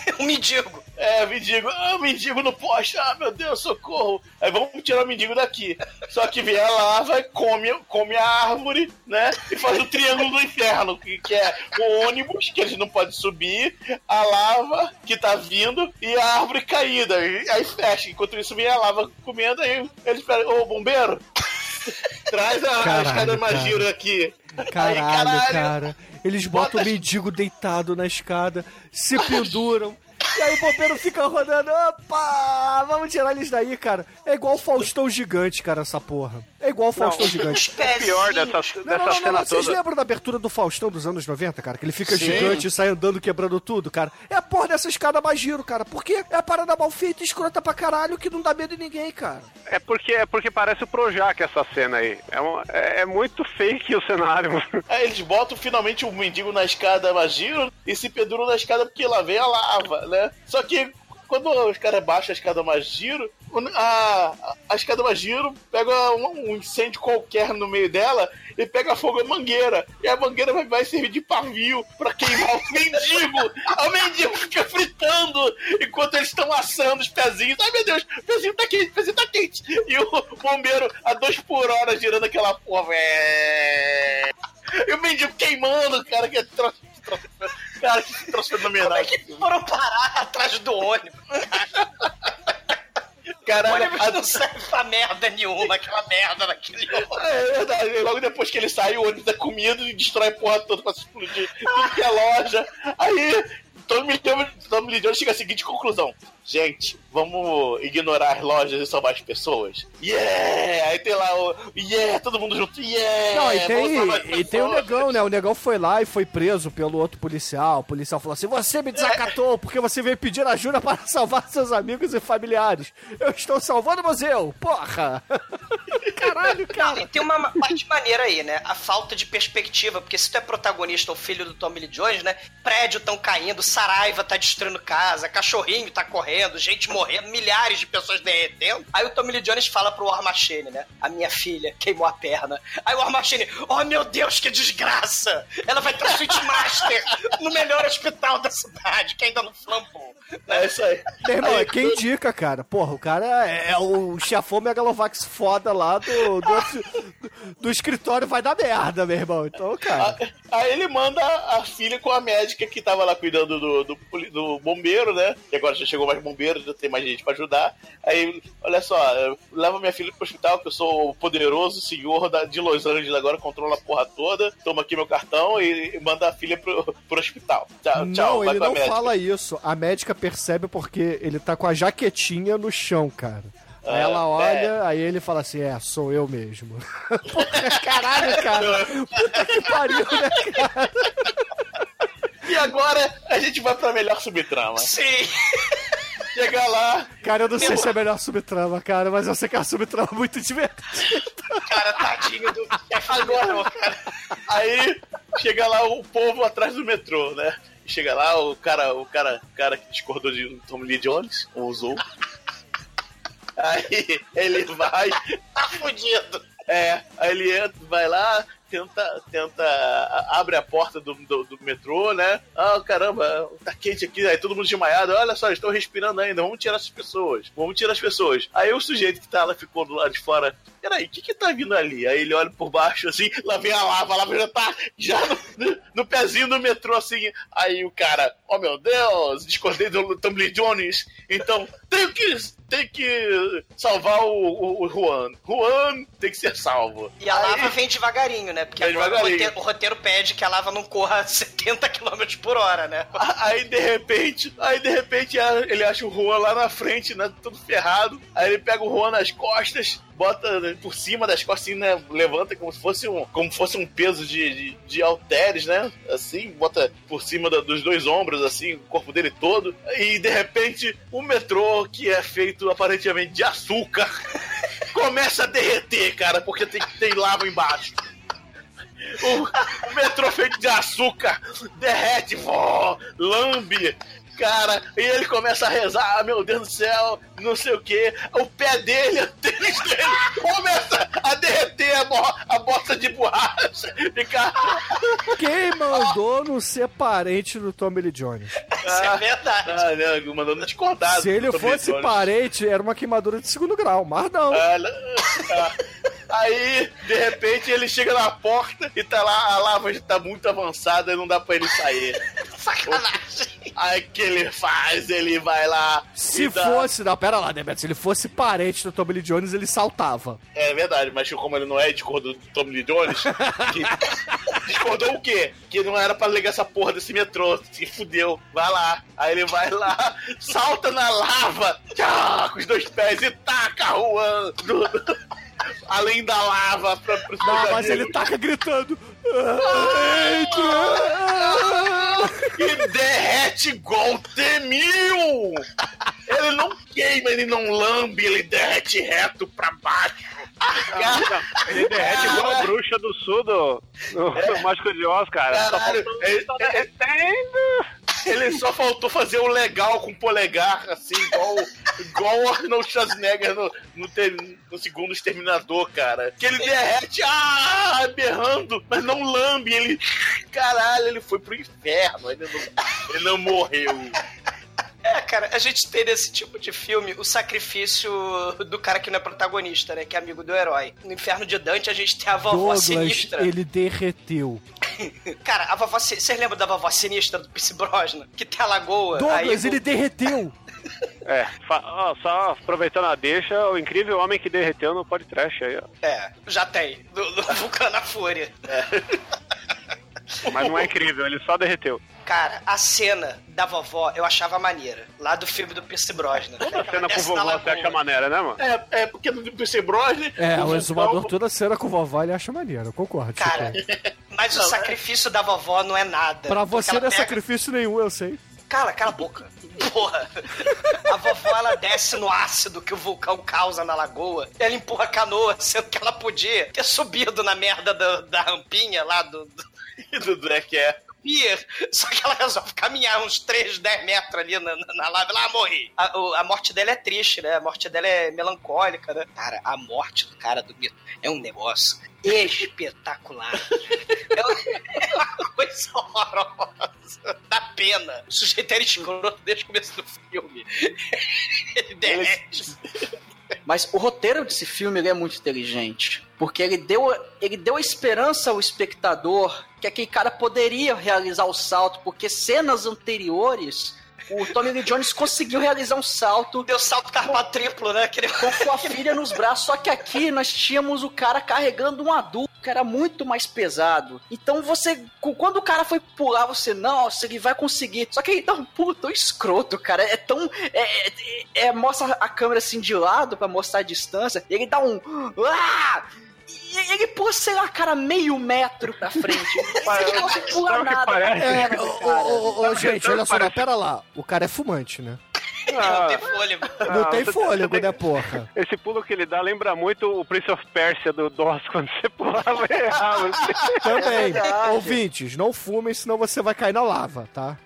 um mendigo. É, mendigo, ah, mendigo no poste, ah, meu Deus, socorro. Aí vamos tirar o mendigo daqui. Só que vem a lava, come, come a árvore, né? E faz o triângulo do inferno, que, que é o ônibus, que eles não podem subir, a lava que tá vindo e a árvore caída. E aí fecha. Enquanto isso vem a lava comendo, aí eles pedem, ô bombeiro, traz a, a Caralho, escada cara. magia aqui. Caralho, Aí, caralho. cara. Eles botam o mendigo deitado na escada, se penduram. E aí o bombeiro fica rodando. Opa! Vamos tirar eles daí, cara. É igual o Faustão Gigante, cara, essa porra. É igual o Faustão Gigante. O pior dessa, Não, dessa não, não, cena não, Vocês toda. lembram da abertura do Faustão dos anos 90, cara? Que ele fica Sim. gigante e sai andando quebrando tudo, cara. É a porra dessa escada mais giro, cara. Porque é a parada mal feita e escrota pra caralho que não dá medo em ninguém, cara. É porque, é porque parece o Projac essa cena aí. É, um- é, é muito fake o cenário. Aí eles botam finalmente o mendigo na escada Magiro e se penduram na escada porque lá vem a lava, né? Só que quando os caras baixam a escada Magiro, a, a escada Magiro pega um, um incêndio qualquer no meio dela e pega fogo a mangueira. E a mangueira vai, vai servir de pavio pra queimar o mendigo. o mendigo fica fritando enquanto eles estão assando os pezinhos. Ai meu Deus, o pezinho tá quente, o pezinho tá quente. E o bombeiro a dois por hora girando aquela porra. E o mendigo queimando, cara, que é troço. Cara, que troço fenomenal. Como é que foram parar atrás do ônibus? O Caralho, ônibus a- não serve pra merda nenhuma, aquela merda naquele ônibus. É verdade, logo depois que ele sai, o ônibus é comido e destrói a porra toda pra se explodir. Tudo que é loja. Aí, milhão, todo milhão chega à seguinte conclusão. Gente, vamos ignorar as lojas e salvar as pessoas? Yeah! Aí tem lá o. Yeah! Todo mundo junto. Yeah! Não, e tem, e tem o negão, né? O negão foi lá e foi preso pelo outro policial. O policial falou assim: Você me desacatou porque você veio pedir ajuda para salvar seus amigos e familiares. Eu estou salvando o museu, porra! Caralho, Não, cara. e tem uma ma- parte maneira aí, né? A falta de perspectiva, porque se tu é protagonista ou filho do Tommy Lee Jones, né? Prédio tão caindo, Saraiva tá destruindo casa, cachorrinho tá correndo, gente morrendo, milhares de pessoas derretendo. Aí o Tommy Lee Jones fala pro War Machine, né? A minha filha queimou a perna. Aí o War Machine, oh meu Deus, que desgraça! Ela vai pra Switchmaster no melhor hospital da cidade, que ainda não flambou. É isso aí. Meu irmão, Aí, é quem indica, cara. Porra, o cara é, é o chefão Megalovax foda lá do, do, do escritório, vai dar merda, meu irmão. Então, cara. Aí ele manda a filha com a médica que tava lá cuidando do, do, do bombeiro, né? E agora já chegou mais bombeiro, já tem mais gente pra ajudar. Aí, olha só, leva minha filha pro hospital, que eu sou o poderoso senhor da- de Los Angeles agora, controla a porra toda. Toma aqui meu cartão e, manda a filha pro, pro hospital. Tchau, tchau, não, vai ele não fala isso. A médica percebe porque ele tá com a jaquetinha no chão, cara. Aí Ah, ela olha, é. aí ele fala assim: É, sou eu mesmo. Caralho, cara. Puta que pariu, né, cara? E agora a gente vai pra melhor subtrama. Sim! Chega lá, Cara, eu não sei se é a melhor subtrama, cara, mas eu sei que é uma subtrama muito divertida. Cara, Agora, cara. Aí chega lá o povo atrás do metrô, né? Chega lá o cara, o cara, o cara que discordou de Tom Lee Jones, ou usou. Aí ele vai. Tá fudido. É, aí ele entra, vai lá, tenta, tenta, abre a porta do, do, do metrô, né? Ah, caramba, tá quente aqui, aí todo mundo desmaiado, olha só, estão respirando ainda, vamos tirar essas pessoas, vamos tirar as pessoas. Aí o sujeito que tá lá, ficou do lado de fora, peraí, o que que tá vindo ali? Aí ele olha por baixo, assim, lá vem a lava, lava já tá já no, no- no pezinho do metrô, assim, aí o cara, oh meu Deus, discordei do Lee Jones, então tenho que, tenho que salvar o, o, o Juan. Juan tem que ser salvo. E a Aí- lava vem devagarinho, né? Porque agora o roteiro, o roteiro pede que a lava não corra 70 km por hora, né? Aí de repente, aí de repente ele acha o Juan lá na frente, né? Todo ferrado. Aí ele pega o Juan nas costas, bota por cima das costas, assim, né? Levanta como se fosse um, como se fosse um peso de, de, de halteres, né? Assim, bota por cima da- dos dois ombros, assim, o corpo dele todo. E de repente, o metrô, que é feito aparentemente de açúcar, começa a derreter, cara, porque tem, tem lava embaixo. O, o metrô feito de açúcar derrete, vó, lambe. Cara, e ele começa a rezar, ah, meu Deus do céu, não sei o que. O pé dele, o tênis dele, começa a derreter a, bo a bota de borracha. Fica. Quem mandou não ser parente do Tommy Lee Jones? Isso é verdade. Ah, não, mandando discordar. Se ele fosse parente, era uma queimadura de segundo grau, mas não. Ah, não. Ah. Aí, de repente, ele chega na porta e tá lá, a lava já tá muito avançada e não dá pra ele sair. Sacanagem. Aí que ele faz? Ele vai lá. Se dá- fosse, não, pera lá, né, Beto? Se ele fosse parente do Tommy Lee Jones, ele saltava. É verdade, mas como ele não é discordou do Tom Lee Jones, que... discordou o quê? Que não era pra ligar essa porra desse metrô. Se fudeu. Vai lá. Aí ele vai lá, salta na lava, tchá, com os dois pés e taca a Juan do- além da lava pra, pros Não, mas ele taca gritando. E derrete igual T-1000! Ele não queima, ele não lambe, ele derrete reto pra baixo. Cara, Ele derrete igual a bruxa do sul do, do, do Mágico de Oz, cara. Caralho, ele, tá derretendo. ele só faltou fazer o legal com o polegar, assim, igual, igual o Arnold Schwarzenegger no, no, ter- no segundo Exterminador, cara. Que ele derrete, ah, berrando, mas não lambe, ele... Caralho, ele foi pro inferno, ele não, ele não morreu. É, cara, a gente tem nesse tipo de filme o sacrifício do cara que não é protagonista, né? Que é amigo do herói. No Inferno de Dante a gente tem a vovó Douglas, sinistra. ele derreteu. Cara, a vovó. Vocês lembram da vovó sinistra do Pierce Brosnan? Que tem a lagoa. Douglas, aí, ele derreteu. É, ó, só aproveitando a deixa, o incrível homem que derreteu no podcast aí, ó. É, já tem. Do, do Vulcano Fúria. Mas não é incrível, ele só derreteu. Cara, a cena da vovó eu achava maneira. Lá do filme do Pierce Brosnan. Toda cena com vovó você acha maneira, né, mano? É, é porque no PC Brosnan... É, o exumador toda cena com vovó ele acha maneiro, eu concordo. Cara, mas o sacrifício da vovó não é nada. Pra você não é pega- sacrifício nenhum, eu sei. Cala, cala a boca. Porra. A vovó, ela desce no ácido que o vulcão causa na lagoa. Ela empurra a canoa, sendo que ela podia ter subido na merda da, da rampinha lá do, do do Drake é. Só que ela resolve caminhar uns 3, 10 metros ali na, na, na lava. Ela morre. A, o- a morte dela é triste, né? A morte dela é melancólica, né? Cara, a morte do cara do mito é um negócio espetacular. é uma- é uma coisa horrorosa. Dá pena. O sujeito era escroto desde o começo do filme. Ele derrete. Mas o roteiro desse filme é muito inteligente. Porque ele deu, ele deu a esperança ao espectador que aquele cara poderia realizar o salto, porque cenas anteriores. O Tommy Lee Jones conseguiu realizar um salto Deu salto carpado triplo, né? Aquele... com sua filha nos braços. Só que aqui nós tínhamos o cara carregando um adulto que era muito mais pesado. Então você, quando o cara foi pular, você, nossa, ele vai conseguir. Só que ele dá um pulo tão escroto, cara. É tão. É, é- é- mostra a câmera assim de lado pra mostrar a distância. E ele dá um. Ah! Ele pula, sei lá, cara, meio metro pra frente. Ele não pula nada. É, cara. ô, ô, gente, olha só, pera lá. O cara é fumante, né? Não tem fôlego. Não tem você- fôlego, você né, porra? Esse pulo que ele dá lembra muito o Prince of Persia do DOS, quando você pulava e errava. Também. verdade. Ouvintes, não fumem, senão você vai cair na lava, tá?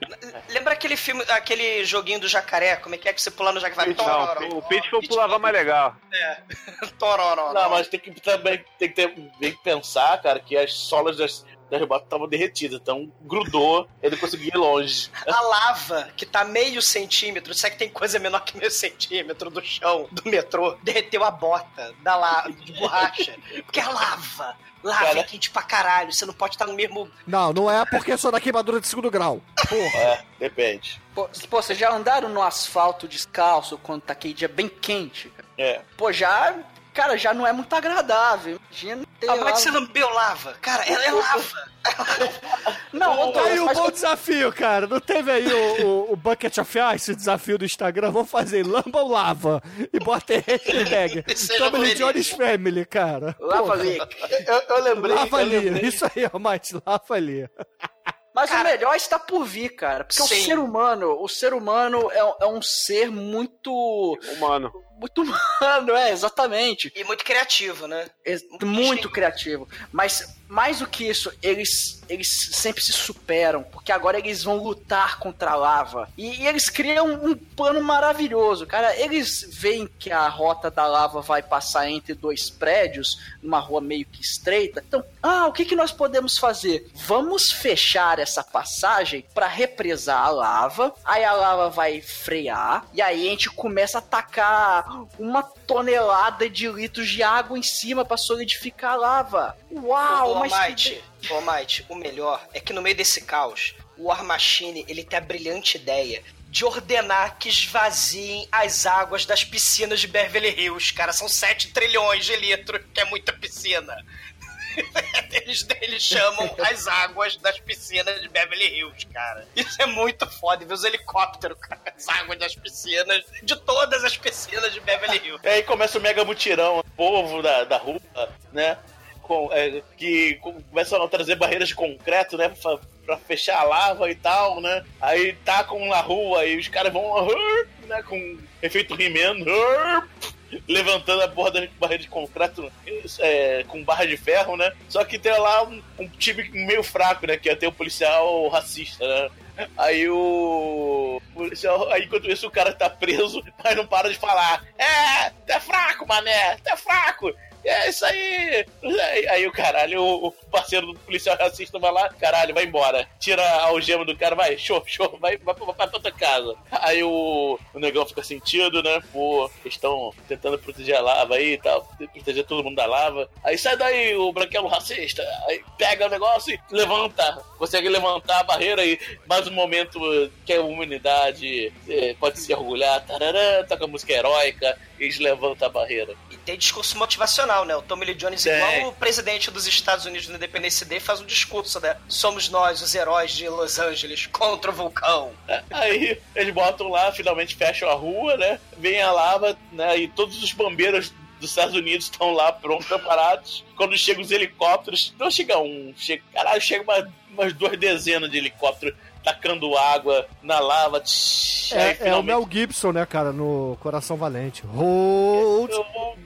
Lembra aquele filme, aquele joguinho do jacaré? Como é que é que você pula no jacaré? Não, o Pitfall pulava mais legal. É. Tororó. Não, mas tem que também tem que, ter, tem que pensar, cara, que as solas das, das botas estavam derretidas, então grudou, ele conseguia ir longe. A lava, que tá meio centímetro, será que tem coisa menor que meio centímetro do chão do metrô? Derreteu a bota da la... de borracha. Porque é lava. Lava Cara. é quente pra caralho. Você não pode estar no mesmo. Não, não é porque é só da queimadura de segundo grau. Porra. É, depende. Pô, pô, vocês já andaram no asfalto descalço quando tá aquele dia bem quente? É. Pô, já. Cara, já não é muito agradável. Imagina ter Ah, como é que lá- você lambeu lava? Cara, é, é lava. Não, ô, Tá Douglas, aí um mas- bom desafio, cara. Não teve aí o, o, o Bucket of Ice, o desafio do Instagram? Vamos fazer lamba ou lava? E bota hashtag. Family. Johnny's Family, cara. Lava ali. Eu, eu lembrei. Lava eu ali. lembrei- Isso aí, ó, Mate. Lava ali. Mas Cara- o melhor está por vir, cara. Porque Sim. o ser humano, o ser humano é, é um ser muito. Humano. Muito humano, é, exatamente. E muito criativo, né? É muito criativo. Mas mais do que isso, eles, eles sempre se superam, porque agora eles vão lutar contra a lava. E, e eles criam um plano maravilhoso, cara. Eles veem que a rota da lava vai passar entre dois prédios, numa rua meio que estreita. Então, ah, o que, que nós podemos fazer? Vamos fechar essa passagem para represar a lava. Aí a lava vai frear, e aí a gente começa a atacar uma tonelada de litros de água em cima para solidificar a lava. Uau, Ô, mas Might, ô, Might, o melhor é que no meio desse caos, o War Machine, ele tem a brilhante ideia de ordenar que esvaziem as águas das piscinas de Beverly Hills, cara. São 7 trilhões de litros, que é muita piscina. Eles, eles chamam as águas das piscinas de Beverly Hills, cara. Isso é muito foda. Ver os helicópteros, cara. As águas das piscinas, de todas as piscinas de Beverly Hills. E aí começa o mega mutirão, o povo da, da rua, né? Com, é, que começam a trazer barreiras de concreto, né? Pra, pra fechar a lava e tal, né? Aí tacam na rua e os caras vão, né? Com efeito "Arr", levantando a porra da barreira de concreto é, com barra de ferro, né? Só que tem lá um, um time meio fraco, né? Que é ter o policial racista, né? Aí o policial, aí enquanto isso o cara tá preso, mas não para de falar. É, tá fraco, mané, tá fraco. É isso aí. Aí, aí o caralho, o parceiro do policial racista vai lá, caralho, vai embora. Tira a algema do cara, vai, show, show, vai, vai, vai pra outra casa. Aí o, o negão fica sentido, né? Pô, eles estão tentando proteger a lava aí e tal, proteger todo mundo da lava. Aí sai daí o branquelo racista, aí pega o negócio e levanta, consegue levantar a barreira e mais um momento que a humanidade eh, pode se orgulhar, tarará, toca música heróica, e eles levantam a barreira. E tem discurso motivacional, né? O Tommy Lee Jones, Tem. igual o presidente dos Estados Unidos no Independence Day, faz um discurso, né? Somos nós, os heróis de Los Angeles, contra o vulcão. É, Aí eles botam lá, finalmente fecham a rua, né? Vem a lava, né? E todos os bombeiros dos Estados Unidos estão lá prontos, preparados. Quando chegam os helicópteros, não chega um, chega, caralho, chega uma, umas duas dezenas de helicópteros tacando água na lava. tsh, aí É, é o finalmente Mel Gibson, né, cara, no Coração Valente. Hold.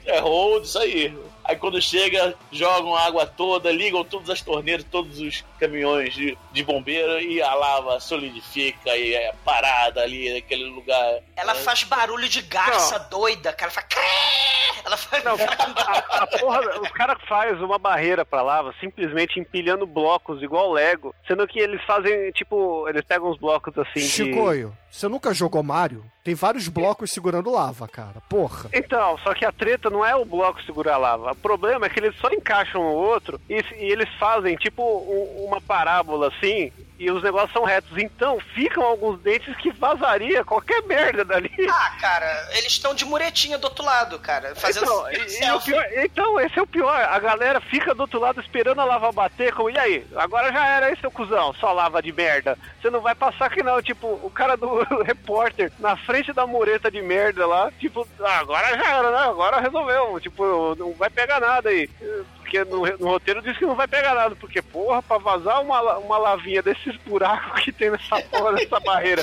É hold, isso aí. Aí quando chega, jogam a água toda, ligam todas as torneiras, todos os caminhões de, de bombeiro e a lava solidifica e é parada ali naquele lugar. Ela É. faz barulho de garça doida, cara. Ela faz... Não, a, a porra, os caras fazem uma barreira pra lava simplesmente empilhando blocos igual Lego, sendo que eles fazem, tipo, eles pegam uns blocos assim de... Chicoio, você nunca jogou Mario? Tem vários blocos segurando lava, cara. Porra. Então, só que a treta não é o bloco segurar a lava. O problema é que eles só encaixam o outro e, e eles fazem tipo um- uma parábola assim. E os negócios são retos. Então, ficam alguns dentes que vazaria qualquer merda dali. Ah, cara, eles estão de muretinha do outro lado, cara. Fazendo Então, e- e pior- então, esse é o pior. A galera fica do outro lado esperando a lava bater. Como, e aí? Agora já era aí, seu cuzão. Só lava de merda. Você não vai passar aqui não. Tipo, o cara do repórter na frente da mureta de merda lá. Tipo, ah, agora já era, né? Agora resolveu. Tipo, não vai pegar nada aí. Porque no, no roteiro diz que não vai pegar nada. Porque, porra, pra vazar uma, uma lavinha desses buracos que tem nessa porra dessa barreira.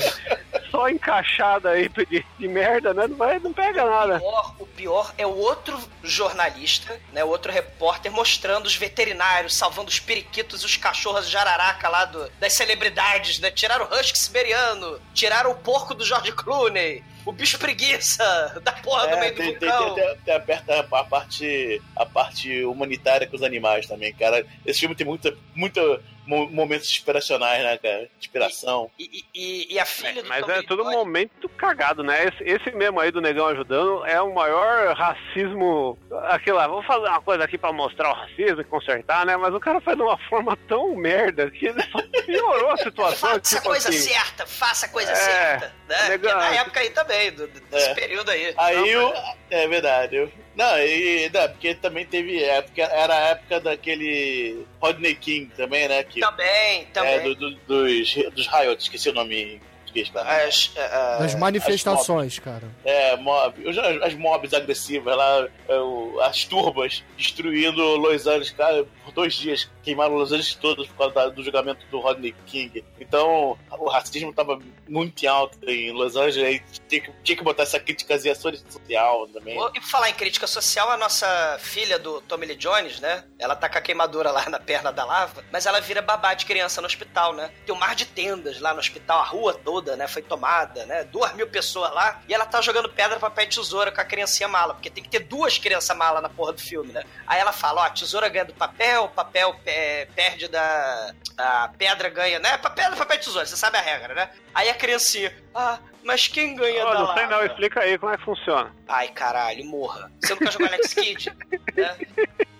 só encaixada aí de, de merda, né? Não, vai, não pega nada. O pior, o pior é o outro jornalista, né? O outro repórter mostrando os veterinários, salvando os periquitos e os cachorros de jararaca lá do, das celebridades, né? Tiraram o husky siberiano, tiraram o porco do George Clooney, o bicho preguiça da porra do É, meio tem, do vulcão. tem, tem, tem aperta a parte, a parte humanitária com os animais também, cara. Esse filme tem muita, muita momentos inspiracionais, né, cara? Inspiração. E, e- e a filha do Mas é todo Jones- momento cagado, né? Esse, esse mesmo aí do negão ajudando é o maior racismo. Aquilo lá, vou fazer uma coisa aqui pra mostrar o racismo e consertar, né? Mas o cara faz de uma forma tão merda que ele só piorou a situação. Faça a tipo coisa assim. certa, faça a coisa É, certa. Né? Porque na época aí também, do- do- desse É. período aí. Aí o. É verdade. Não, e, não, porque também teve época, era a época daquele Rodney King também, né? Que, Também, também. É, do, do- dos, dos Riot, esqueci o nome português. As, Das manifestações, cara. É, mob, as mobs agressivas lá, é, as turbas destruindo Los Angeles, cara, por dois dias queimaram Los Angeles todos por causa do julgamento do Rodney King. Então, o racismo tava muito em alta em Los Angeles, aí tinha que, tinha que botar essa criticazinha social também. E por falar em crítica social, a nossa filha do Tommy Lee Jones, né? Ela tá com a queimadura lá na perna da lava, mas ela vira babá de criança no hospital, né? Tem um mar de tendas lá no hospital, a rua toda, né? Foi tomada, né? Duas mil pessoas lá. E ela tá jogando pedra, papel e tesoura com a criancinha mala, porque tem que ter duas crianças mala na porra do filme, né? Aí ela fala: ó, a tesoura ganha do papel, papel é, perde da. A pedra ganha, né? Pedra, papel e tesoura, você sabe a regra, né? Aí a criancinha, ah, mas quem ganha Ó, da não sei lava? não, explica aí como é que funciona. Ai, caralho, morra. Você nunca jogou Alex Kidd? né?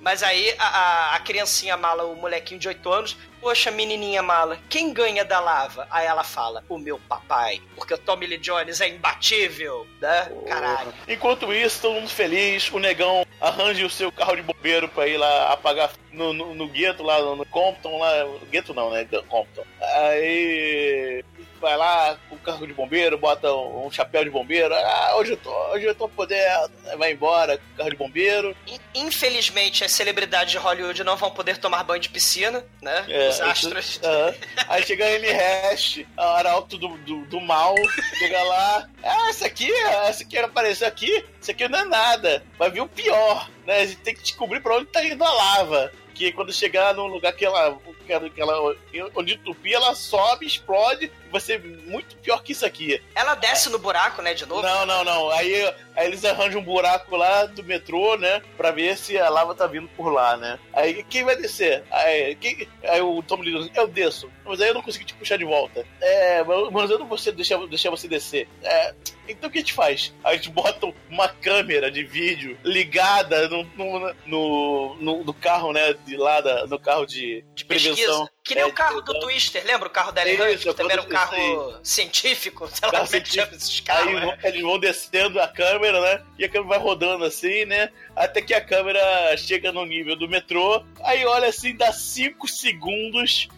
Mas aí a, a, a criancinha mala, o molequinho de 8 anos, poxa, menininha mala, quem ganha da lava? Aí ela fala, o meu papai, porque o Tommy Lee Jones é imbatível, né? Caralho. Enquanto isso, todo mundo feliz, o negão arranja o seu carro de bombeiro pra ir lá apagar no, no, no gueto lá, no, no Compton lá. Gueto não, né? Compton. Aí vai lá com o carro de bombeiro, bota um, um chapéu de bombeiro. Ah, hoje eu tô, hoje eu tô podendo. Vai embora com o carro de bombeiro. In- Infelizmente, as celebridades de Hollywood não vão poder tomar banho de piscina, né? É, Os isso- astros. aham. Aí chega a Anne Hash, a arauto do, do, do mal, chega lá. Ah, essa aqui, essa aqui apareceu aqui, isso aqui não é nada. Vai vir o pior, né? A gente tem que descobrir pra onde tá indo a lava. Que quando chegar num lugar que ela, que ela, onde entupir, ela sobe, explode, e vai ser muito pior que isso aqui. Ela desce no buraco, né, de novo? Não, não, não. Aí, aí eles arranjam um buraco lá do metrô, né? Pra ver se a lava tá vindo por lá, né? Aí quem vai descer? Aí, quem, aí o Tom Lee eu desço. Mas aí eu não consigo te puxar de volta. É, mas eu não vou deixar, deixar você descer. É, então o que a gente faz? A gente bota uma câmera de vídeo ligada no, no, no, no- no carro, né? De lá, da- no carro de, de prevenção. Pesquisa. Que nem É, o carro do Twister, lembra o carro da Ellen Hunt, que também era um carro científico? Sei lá como é que chama esses carros, Aí né? eles vão descendo a câmera, né? E a câmera vai rodando assim, né? Até que a câmera chega no nível do metrô. Aí olha assim, dá 5 segundos,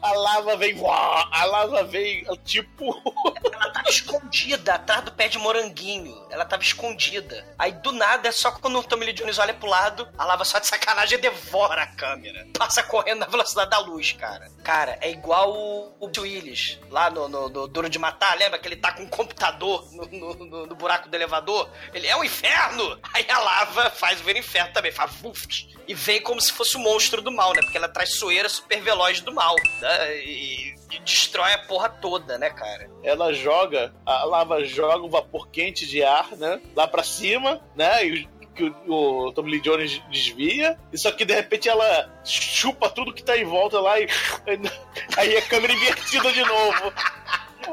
a lava vem. A lava vem, tipo. Ela tava escondida atrás do pé de moranguinho. Ela tava escondida. Aí do nada, é só quando o Tommy Lee Jones olha pro lado, a lava só de sacanagem devora a câmera. Passa correndo na velocidade da luz, cara. Cara, é igual o, o Willis lá no, no- no Duro de Matar. Lembra que ele tá com um computador no, no- no- buraco do elevador? Ele é um inferno! Aí a lava faz ver inferno também, faz vuft. E vem como se fosse o monstro do mal, né? Porque ela é traiçoeira super veloz do mal, né? E, e destrói a porra toda, né, cara? Ela joga, a lava joga um vapor quente de ar, né? Lá pra cima, né? E o- que o, o Tommy Lee Jones desvia. Só que de repente ela chupa tudo que tá em volta lá e. Aí a câmera invertida de novo.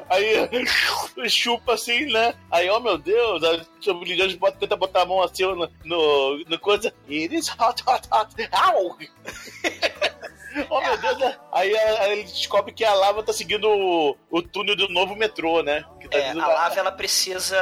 Aí chupa assim, né? Aí, oh meu Deus, a Tommy Lee Jones bota, tenta botar a mão assim no, no, no coisa. It is hot, hot, hot. Au! Oh meu Deus, né? aí, aí ele descobre que a lava tá seguindo o, o túnel do novo metrô, né? Tá É, a lá. lava ela precisa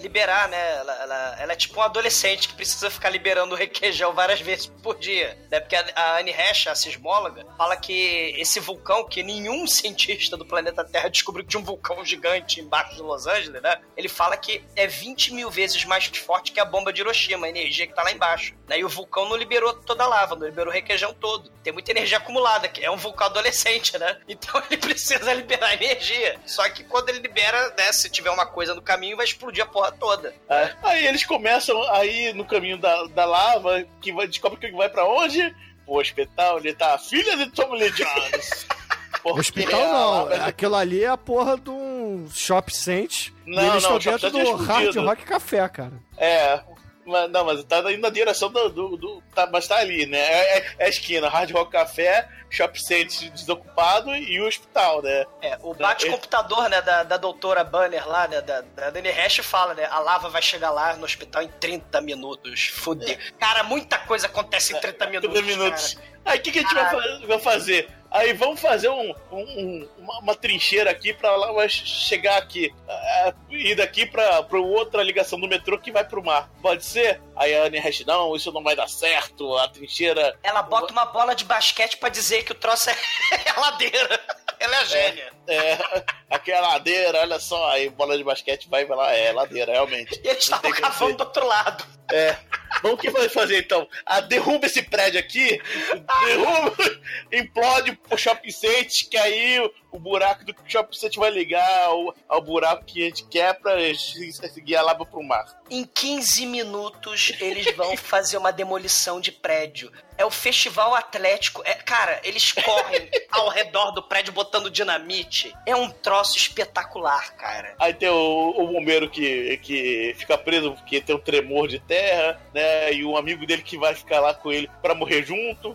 liberar, né? Ela, ela, ela é tipo um adolescente que precisa ficar liberando o requeijão várias vezes por dia. Né? Porque a, a Anne Hash, a sismóloga, fala que esse vulcão, que nenhum cientista do planeta Terra descobriu que tinha um vulcão gigante embaixo de Los Angeles, né? Ele fala que é 20 mil vezes mais forte que a bomba de Hiroshima, a energia que tá lá embaixo. Né? E o vulcão não liberou toda a lava, não liberou o requeijão todo. Tem muita energia acumulada é um vulcão adolescente, né? Então ele precisa liberar energia. Só que quando ele libera, né, se tiver uma coisa no caminho, vai explodir a porra toda. É. Aí eles começam aí no caminho da, da lava, que vai, descobre que vai pra onde? Pro hospital, onde tá a filha de Tom Lee Jones. Porque Hospital não, lava- aquilo ali é a porra de um shop cent. Não, e eles não, estão o dentro é do Hard. Rock Café, cara. É. Mas, não, mas tá indo na direção do. do, do- tá, mas tá ali, né? É, é- é a esquina, Hard Rock Café, Shop Center desocupado e o hospital, né? É, o bate-computador, né, da, da doutora Banner lá, né, da, da Dani Hash fala, né, a lava vai chegar lá no hospital em 30 minutos. Fudeu. Cara, muita coisa acontece em 30 minutos. 30 minutos. cara. Aí o que, que a gente vai, fa- vai fazer? Aí vamos fazer um, um- um- uma, uma trincheira aqui pra lá vai chegar aqui. Ah, ir daqui pra, pra outra ligação do metrô que vai pro mar. Pode ser? Aí a Anne Hash, não, isso não vai dar certo. A trincheira. Ela bota uma bola de basquete pra dizer que o troço é a ladeira. Ela é a gênia. É, aqui é a ladeira, olha só. Aí bola de basquete vai pra lá. É, ladeira, realmente. E eles Não estavam cavando do outro lado. É. Vamos o que vai fazer então? Ah, derruba esse prédio aqui, derruba, implode o shopping center, que aí o, buraco do shopping center vai ligar ao, ao buraco que a gente quer pra se- seguir a lava pro mar. Em 15 minutos, eles vão fazer uma demolição de prédio. É o festival atlético. É, cara, eles correm ao redor do prédio botando dinamite. É um troço espetacular, cara. Aí tem o, o bombeiro que, que fica preso porque tem um tremor de terra, né? E o amigo dele que vai ficar lá com ele pra morrer junto.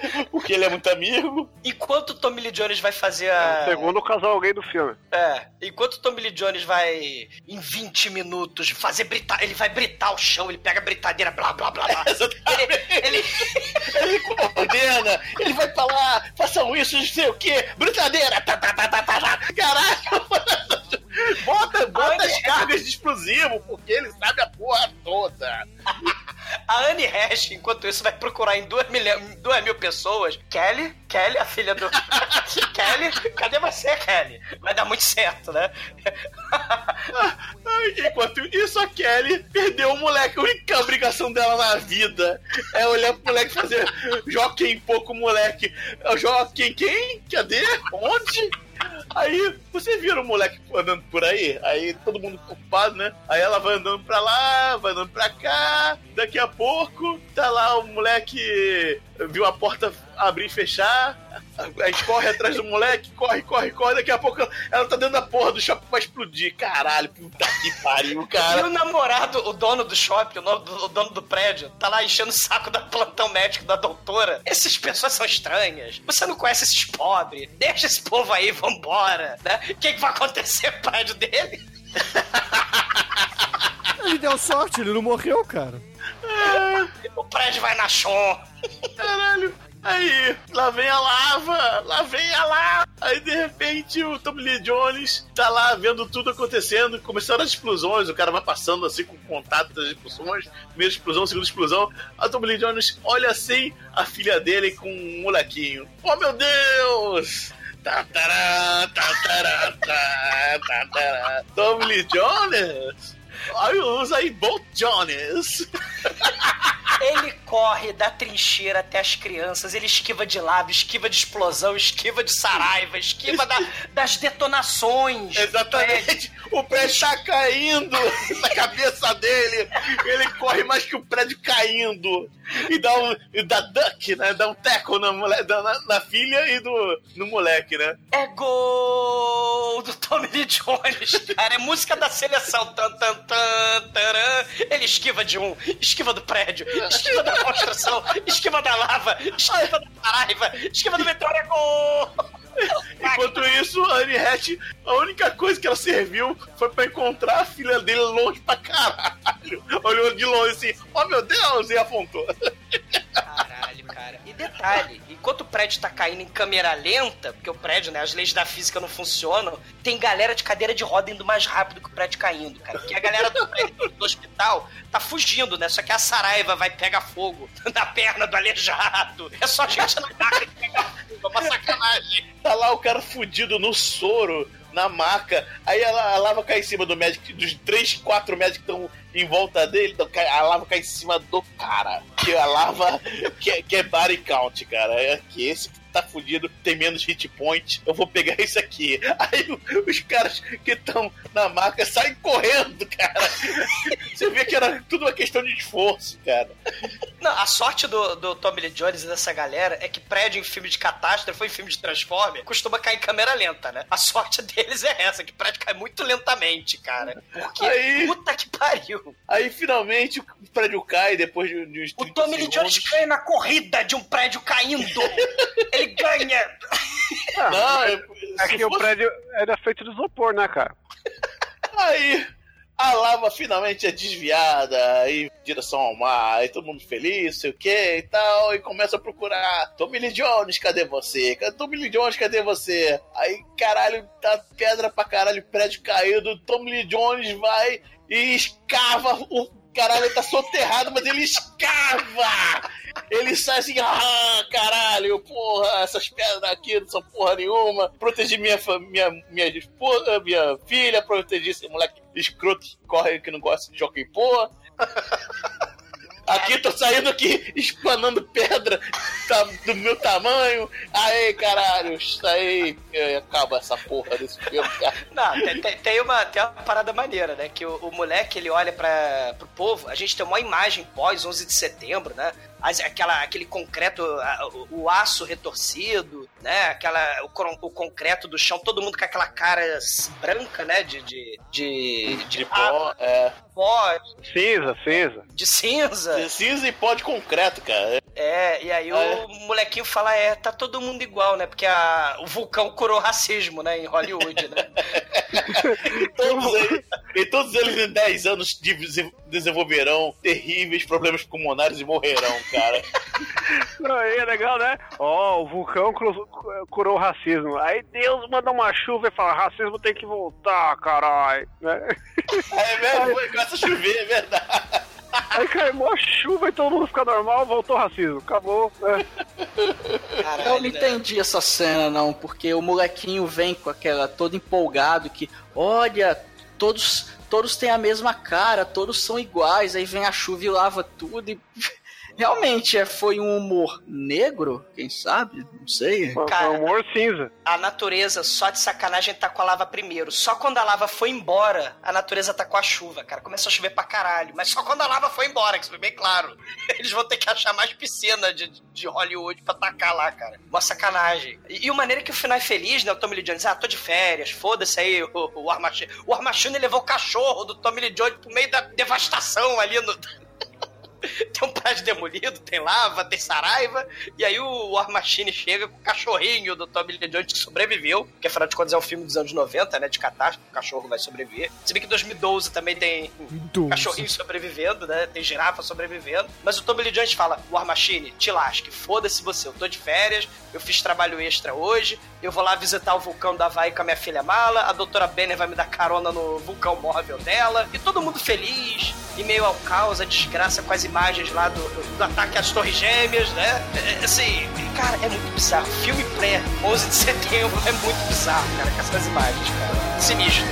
porque ele é muito amigo. Enquanto o Tommy Lee Jones vai fazer a. Segundo o casal gay do filme. É, enquanto o Tommy Lee Jones vai, em 20 minutos, fazer britar. Ele vai britar o chão, ele pega a britadeira, blá blá blá blá. ele, ele, Ele coordena, ele vai lá, façam isso, não sei o que, brincadeira, tá, tá, tá, tá, tá, tá. caralho. Bota, bota as cargas de explosivo, porque ele sabe a porra toda. A Anne Hash, enquanto isso, vai procurar em 2 mil, duas mil pessoas. Kelly, Kelly, a filha do. Kelly, cadê você, Kelly? Vai dar muito certo, né? Enquanto isso, a Kelly perdeu o moleque. A única obrigação dela na vida é olhar pro moleque e fazer Joaquim, pouco moleque. Joaquim, quem? Cadê? Onde? Aí, você vira o moleque andando por aí? Aí todo mundo ocupado, né? Aí ela vai andando pra lá, vai andando pra cá. Daqui a pouco, tá lá o moleque viu a porta abrir e fechar. Aí corre atrás do moleque, corre, corre, corre. Daqui a pouco ela tá dentro da porra do shopping pra explodir. Caralho, puta que pariu, E cara. o namorado, o dono do shopping, o, no- o dono do prédio, tá lá enchendo o saco da plantão médico da doutora. Essas pessoas são estranhas. Você não conhece esses pobres. Deixa esse povo aí, vambora. Né? O que, que vai acontecer com o prédio dele? Ele deu sorte, ele não morreu, cara. O prédio vai na chão. Caralho. Aí, lá vem a lava, lá vem a lava. Aí, de repente, o Tommy Lee Jones tá lá vendo tudo acontecendo. Começaram as explosões, o cara vai passando assim com contato das explosões. Primeira explosão, segunda explosão. A Tommy Lee Jones olha assim a filha dele com um molequinho. Oh, meu Deus! Tatará, tatará, tá, tatará. Tommy Lee Jones? Aí usa aí Bolt Jones. Ele corre da trincheira até as crianças, ele esquiva de lábio, esquiva de explosão, esquiva de saraiva, esquiva da- das detonações. Exatamente. O prédio tá caindo na cabeça dele. Ele corre mais que o prédio caindo. E dá um. E dá duck, né? Dá um teco na, na, na filha e do, no moleque, né? É gol do Tommy Lee Jones, cara. É música da seleção. Tan, tan, tan. Ele esquiva de um, esquiva do prédio, esquiva da construção, esquiva da lava, esquiva da saraiva, esquiva do gol! Enquanto isso, a Anne Hatch, a única coisa que ela serviu foi pra encontrar a filha dele longe pra caralho. Olhou de longe assim, oh meu Deus, e apontou. Caralho, cara. E detalhe, enquanto o prédio tá caindo em câmera lenta, porque o prédio, né, as leis da física não funcionam, tem galera de cadeira de roda indo mais rápido que o prédio caindo, cara. Porque a galera do, prédio, do hospital tá fugindo, né? Só que a Saraiva vai pegar fogo na perna do aleijado. É só gente na maca que pega fogo, é uma sacanagem. Tá lá o cara fudido no soro, na maca. Aí a, a lava cai em cima do médico, dos três, quatro médicos que estão em volta dele. então A lava cai em cima do cara. Que a lava quer, quer body count, cara. É que esse que tá fudido tem menos hit point, eu vou pegar esse aqui. Aí os caras que estão na marca saem correndo, cara. Você vê que era tudo uma questão de esforço, cara. Não, a sorte do, do Tommy Lee Jones e dessa galera é que prédio em filme de catástrofe ou em filme de Transformer costuma cair em câmera lenta, né? A sorte deles é essa, que prédio cai muito lentamente, cara. Porque Aí- puta que pariu. Aí finalmente o prédio cai depois de, de uns O 30 Tommy Lee Jones ganha na corrida de um prédio caindo. Ele ganha. Não, é, É se que o fosse- prédio era feito de isopor, né, cara? Aí a lava finalmente é desviada aí em direção ao mar, aí todo mundo feliz, sei o que e tal, e começa a procurar Tommy Lee Jones, cadê você? Cadê Tommy Lee Jones, cadê você? Aí, caralho, tá pedra pra caralho, prédio caído, Tommy Lee Jones vai e escava o caralho, ele tá soterrado, mas ele escava! Ele sai assim, ah, caralho, porra, essas pedras aqui não são porra nenhuma. Protegi minha, fa- minha, esposa, minha filha, protegi esse moleque escroto que corre que não gosta de jockey porra. Aqui, tô saindo aqui, espanando pedra tá, do meu tamanho. Aí, caralho, isso aí acaba essa porra desse filme, cara. Não, tem, tem- tem uma, tem uma parada maneira, né? Que o, o moleque, ele olha para pro povo, a gente tem uma imagem pós 11 de setembro, né? As- aquela, aquele concreto, a- o, o aço retorcido, né? Aquela, o, o concreto do chão, todo mundo com aquela cara branca, né? De, de, de, De pó, é. pó, Cinza, cinza. de cinza. De cinza e pó de concreto, cara. É, e aí É. o molequinho fala, é, tá todo mundo igual, né? Porque a, o vulcão curou racismo, né? Em Hollywood, né? E todos, eles, e todos eles em 10 anos de- desenvolverão terríveis problemas pulmonares e morrerão, cara. Não, aí é legal, né? Ó, o vulcão cru- curou o racismo. Aí Deus manda uma chuva e fala: racismo tem que voltar, caralho. Né? É mesmo, começa a chover, é verdade. Aí cai mó chuva e todo mundo fica normal, voltou o racismo. Acabou. Né? Caralho, Eu não né? entendi essa cena, não, porque o molequinho vem com aquela todo empolgado que, olha, todos todos têm a mesma cara, todos são iguais, aí vem a chuva e lava tudo e realmente é, foi um humor negro, quem sabe? Não sei. Cara, humor cinza. A natureza, só de sacanagem, tá com a lava primeiro. Só quando a lava foi embora, a natureza tá com a chuva, cara. Começou a chover pra caralho. Mas só quando a lava foi embora, que isso foi bem claro. Eles vão ter que achar mais piscina de, de Hollywood pra tacar lá, cara. Uma sacanagem. E, e o maneira que o final é feliz, né? O Tommy Lee Jones, ah, tô de férias, foda-se aí o, o Armachine. O Armachine levou o cachorro do Tommy Lee Jones pro meio da devastação ali no... Tem um prédio demolido, tem lava, tem saraiva, e aí o War Machine chega com o cachorrinho do Tommy Lee Jones que sobreviveu, que afinal de contas é um filme dos anos 90, né, de catástrofe, o cachorro vai sobreviver. Se bem que em 2012 também tem um cachorrinho sobrevivendo, né, tem girafa sobrevivendo, mas o Tommy Lee Jones fala, War Machine, te lasque, foda-se você, eu tô de férias, eu fiz trabalho extra hoje, eu vou lá visitar o vulcão da Havaí com a minha filha Mala, a doutora Banner vai me dar carona no vulcão móvel dela, e todo mundo feliz, em meio ao caos, a desgraça as imagens lá do, do, do ataque às torres gêmeas, né? É, assim, cara, é muito bizarro. Filme pré 11 de setembro é muito bizarro, cara, com essas imagens, cara. Sinistro.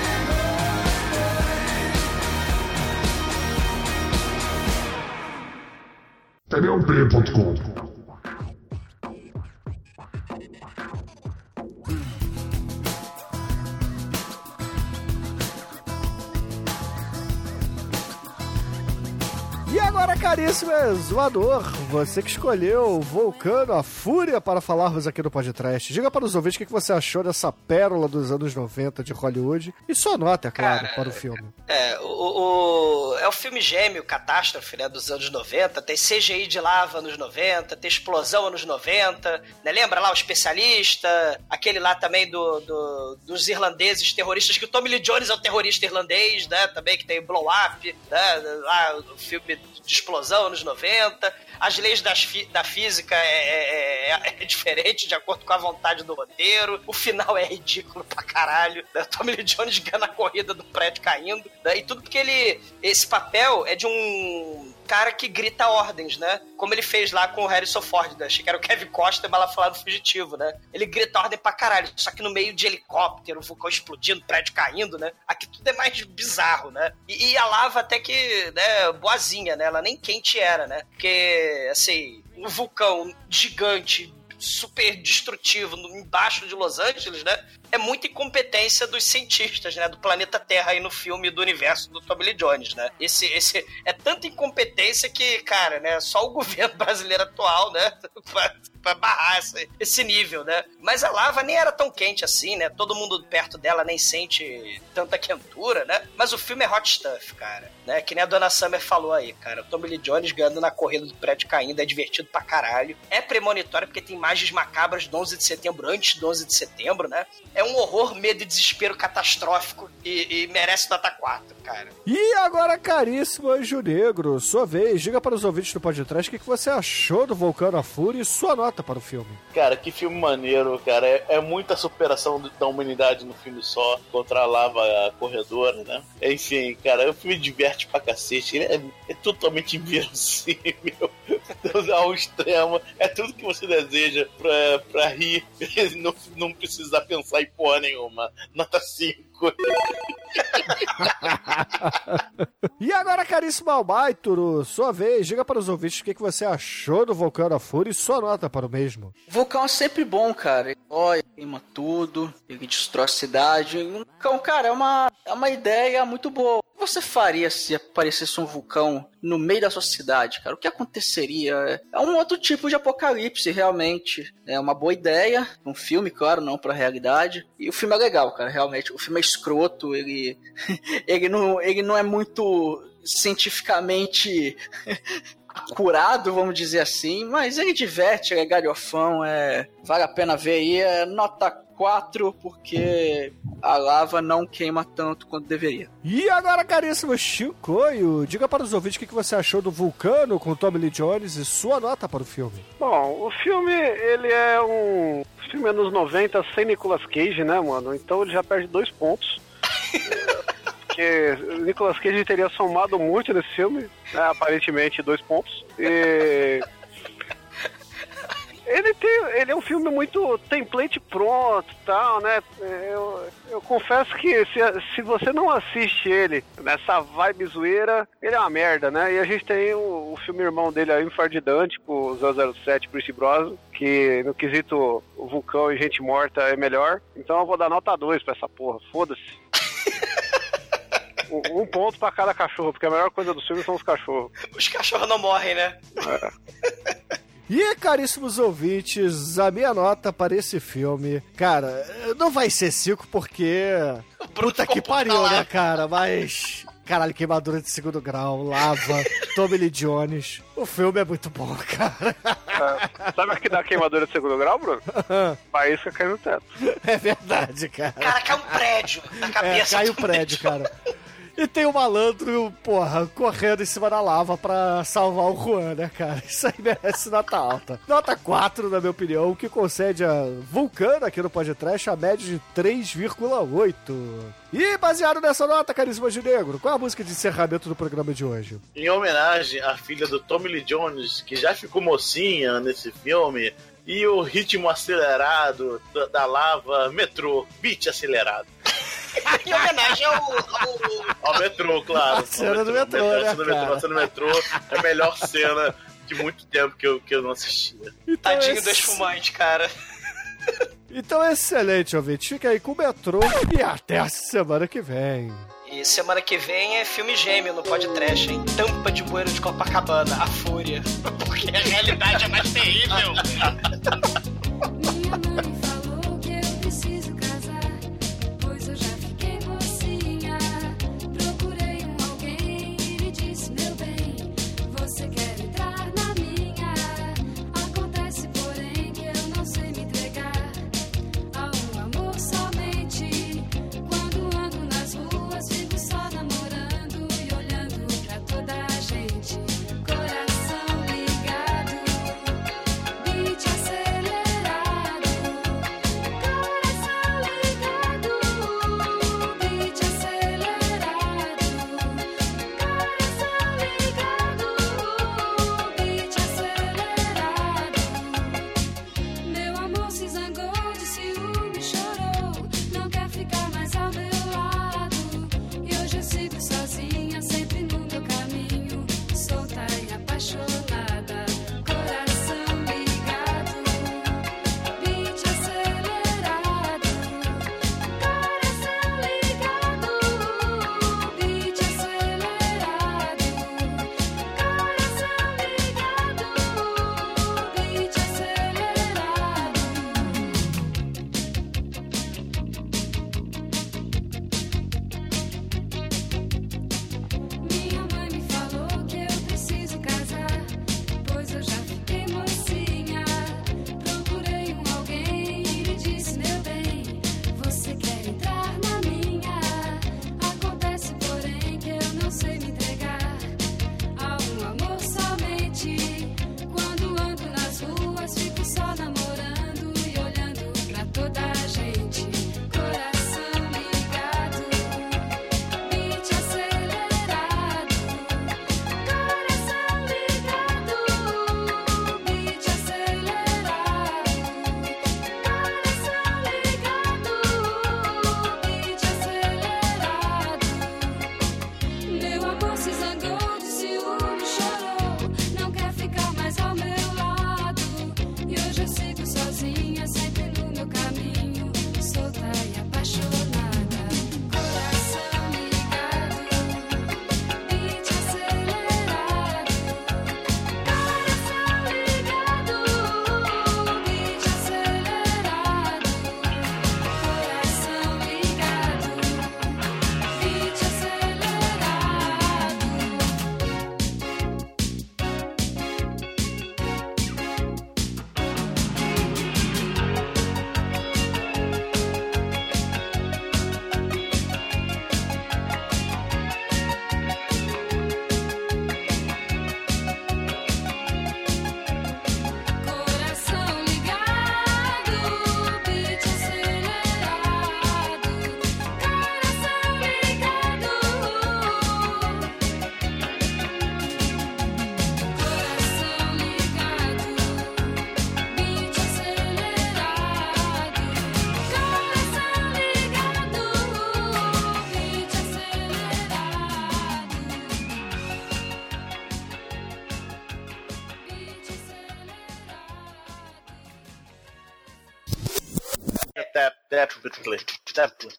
Agora, caríssimo zoador, você que escolheu o Vulcano, a Fúria, para falarmos aqui no podcast. Diga para os ouvintes o que você achou dessa pérola dos anos 90 de Hollywood. E sua nota, é claro, Cara, para o filme. É, o, o- é o filme gêmeo, catástrofe, né, dos anos 90. Tem CGI de lava anos 90, tem explosão anos 90. Né? Lembra lá o especialista? Aquele lá também do, do- dos irlandeses terroristas, que o Tommy Lee Jones é o terrorista irlandês, né? Também que tem Blow Up, né? Lá o filme de explosão anos 90. As leis fi- da física é, é- é diferente de acordo com a vontade do roteiro. O final é ridículo pra caralho. Né? Tommy Lee Jones ganha a corrida do prédio caindo. né? E tudo porque ele. Esse papel é de um cara que grita ordens, né? Como ele fez lá com o Harrison Ford, né? Achei que era o Kevin Costa bala falado fugitivo, né? Ele grita ordem pra caralho, só que no meio de helicóptero, vulcão explodindo, prédio caindo, né? Aqui tudo é mais bizarro, né? E, e a lava até que, né, boazinha, né? Ela nem quente era, né? Porque, assim, um vulcão gigante super destrutivo embaixo de Los Angeles, né? É muita incompetência dos cientistas, né? Do planeta Terra aí no filme do universo do Tommy Lee Jones, né? Esse, esse é tanta incompetência que, cara, né? Só o governo brasileiro atual, né? Pra, barrar esse, esse nível, né? Mas a lava nem era tão quente assim, né? Todo mundo perto dela nem sente tanta quentura, né? Mas o filme é hot stuff, cara. Né? Que nem a dona Summer falou aí, cara. O Tommy Lee Jones ganhando na corrida do prédio caindo é divertido pra caralho. É premonitório porque tem imagens macabras do 11 de setembro, antes do 11 de setembro, né? É um horror, medo e desespero catastrófico e, e merece nota 4, cara. E agora, caríssimo Anjo Negro, sua vez, diga para os ouvintes do podcast o que que você achou do Vulcano a Fúria e sua nota para o filme. Cara, que filme maneiro, cara. É, é muita superação da humanidade no filme só contra a lava corredora, né? Enfim, cara, o filme diverte pra cacete. Ele é, é totalmente inverossímil ao extremo. É tudo que você deseja pra, pra rir e não, não precisar pensar em porra nenhuma. Nota 5. E agora, caríssimo Albaituro, sua vez, diga para os ouvintes o que que você achou do Vulcano a Fúria e sua nota para o mesmo. Vulcão é sempre bom, cara. Ele olha, queima tudo, ele destrói a cidade. Então, cara, é uma, é uma ideia muito boa. Você faria se aparecesse um vulcão no meio da sua cidade, cara? O que aconteceria? É um outro tipo de apocalipse, realmente. É uma boa ideia, um filme, claro, não pra realidade. E o filme é legal, cara, realmente. O filme é escroto, ele, ele, não, ele não é muito cientificamente curado, vamos dizer assim, mas ele diverte, ele é galhofão, é, vale a pena ver aí, é nota 4, porque a lava não queima tanto quanto deveria. E agora, caríssimo Chicoio, diga para os ouvintes o que você achou do Vulcano com Tommy Lee Jones e sua nota para o filme. Bom, o filme, ele é um filme anos 90 sem Nicolas Cage, né, mano? Então ele já perde dois pontos. Porque Nicolas Cage teria somado muito nesse filme, né, aparentemente dois pontos. E... Ele, tem, ele é um filme muito template pronto tal, né? Eu, eu confesso que se, se você não assiste ele nessa vibe zoeira, ele é uma merda, né? E a gente tem o, o filme irmão dele aí, Dante, com o 007 Pierce Brosnan, que no quesito vulcão e gente morta é melhor. Então eu vou dar nota 2 pra essa porra, foda-se. Um- um ponto pra cada cachorro, porque a melhor coisa do filme são os cachorros. Os cachorros não morrem, né? E, caríssimos ouvintes, a minha nota para esse filme, cara, não vai ser 5 porque. Puta que pariu, né, cara? Mas. Caralho, queimadura de segundo grau, lava, Tommy Lee Jones. O filme é muito bom, cara. É, sabe o que dá queimadura de segundo grau, Bruno? Faísca cai no teto. É verdade, cara. Cara, cai um prédio na É, cabeça. cai o prédio, cara. E tem o malandro, porra, correndo em cima da lava pra salvar o Juan, né, cara? Isso aí merece nota alta. Nota 4, na minha opinião, o que concede a Vulcano aqui no podcast a média de 3,8. E baseado nessa nota, caríssimo de negro, qual é a música de encerramento do programa de hoje? Em homenagem à filha do Tommy Lee Jones, que já ficou mocinha nesse filme, e o ritmo acelerado da, da lava metrô, beat acelerado. em homenagem ao, ao- Ao metrô, claro. A cena Ao do metrô, a né, cena do metrô, a cena do metrô é a melhor cena de muito tempo que eu, que eu não assistia. Tadinho esse- do espumante, cara. Então, excelente, ouvinte. Fica aí com o metrô e até a semana que vem. E semana que vem é filme gêmeo no podcast, hein? Tampa de bueiro de Copacabana, a fúria. Porque a realidade é mais terrível.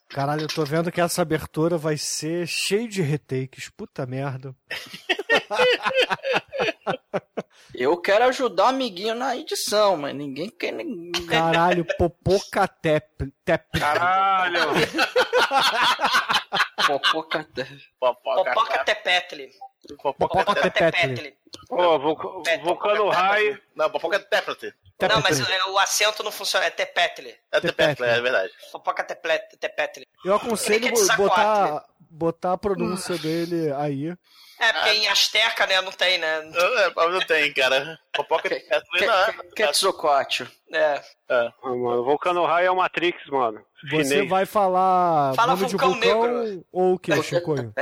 Caralho, eu tô vendo que essa abertura vai ser cheio de retakes. Puta merda. Eu quero ajudar o amiguinho na edição, mas ninguém quer. ninguém- Caralho, popoca tep, tep. Caralho! Popoca até. Popoca Tepetli. Popoca tepetli. Ô, Vul- Vulcano High. Não, Popoca Não, mas é, o acento não funciona, é Tepetli. É Definitely, é verdade. Popoca Teplet- Tepetli. Eu aconselho de botar, botar a pronúncia dele aí. É, porque em Asteca, né, não tem, né? É, mas não tem, cara. Popoca não é. Quetzalcoatl. É. É. Ah, mano, Vulcano High é o Matrix, mano. Você vai falar Fala nome de vulcão vulcão negro. ou o que, Chicoio?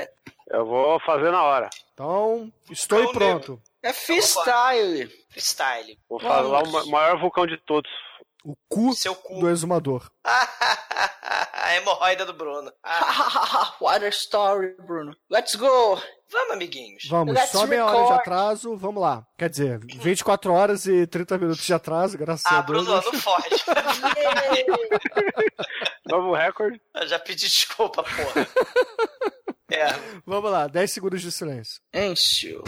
Eu vou fazer na hora. Então, estou Vulcão pronto. É freestyle. Freestyle. Vou falar o ma- maior vulcão de todos. O cu Seu cu. do exumador. A hemorroida do Bruno. Ah, What a story, Bruno. Let's go. vamos, amiguinhos. Vamos, Let's só meia hora de record. atraso, vamos lá. Quer dizer, 24 horas e 30 minutos de atraso, graças Ah, a Deus. Bruno, não foge. Novo recorde. Eu já pedi desculpa, porra. É. Vamos lá, 10 segundos de silêncio. Encio.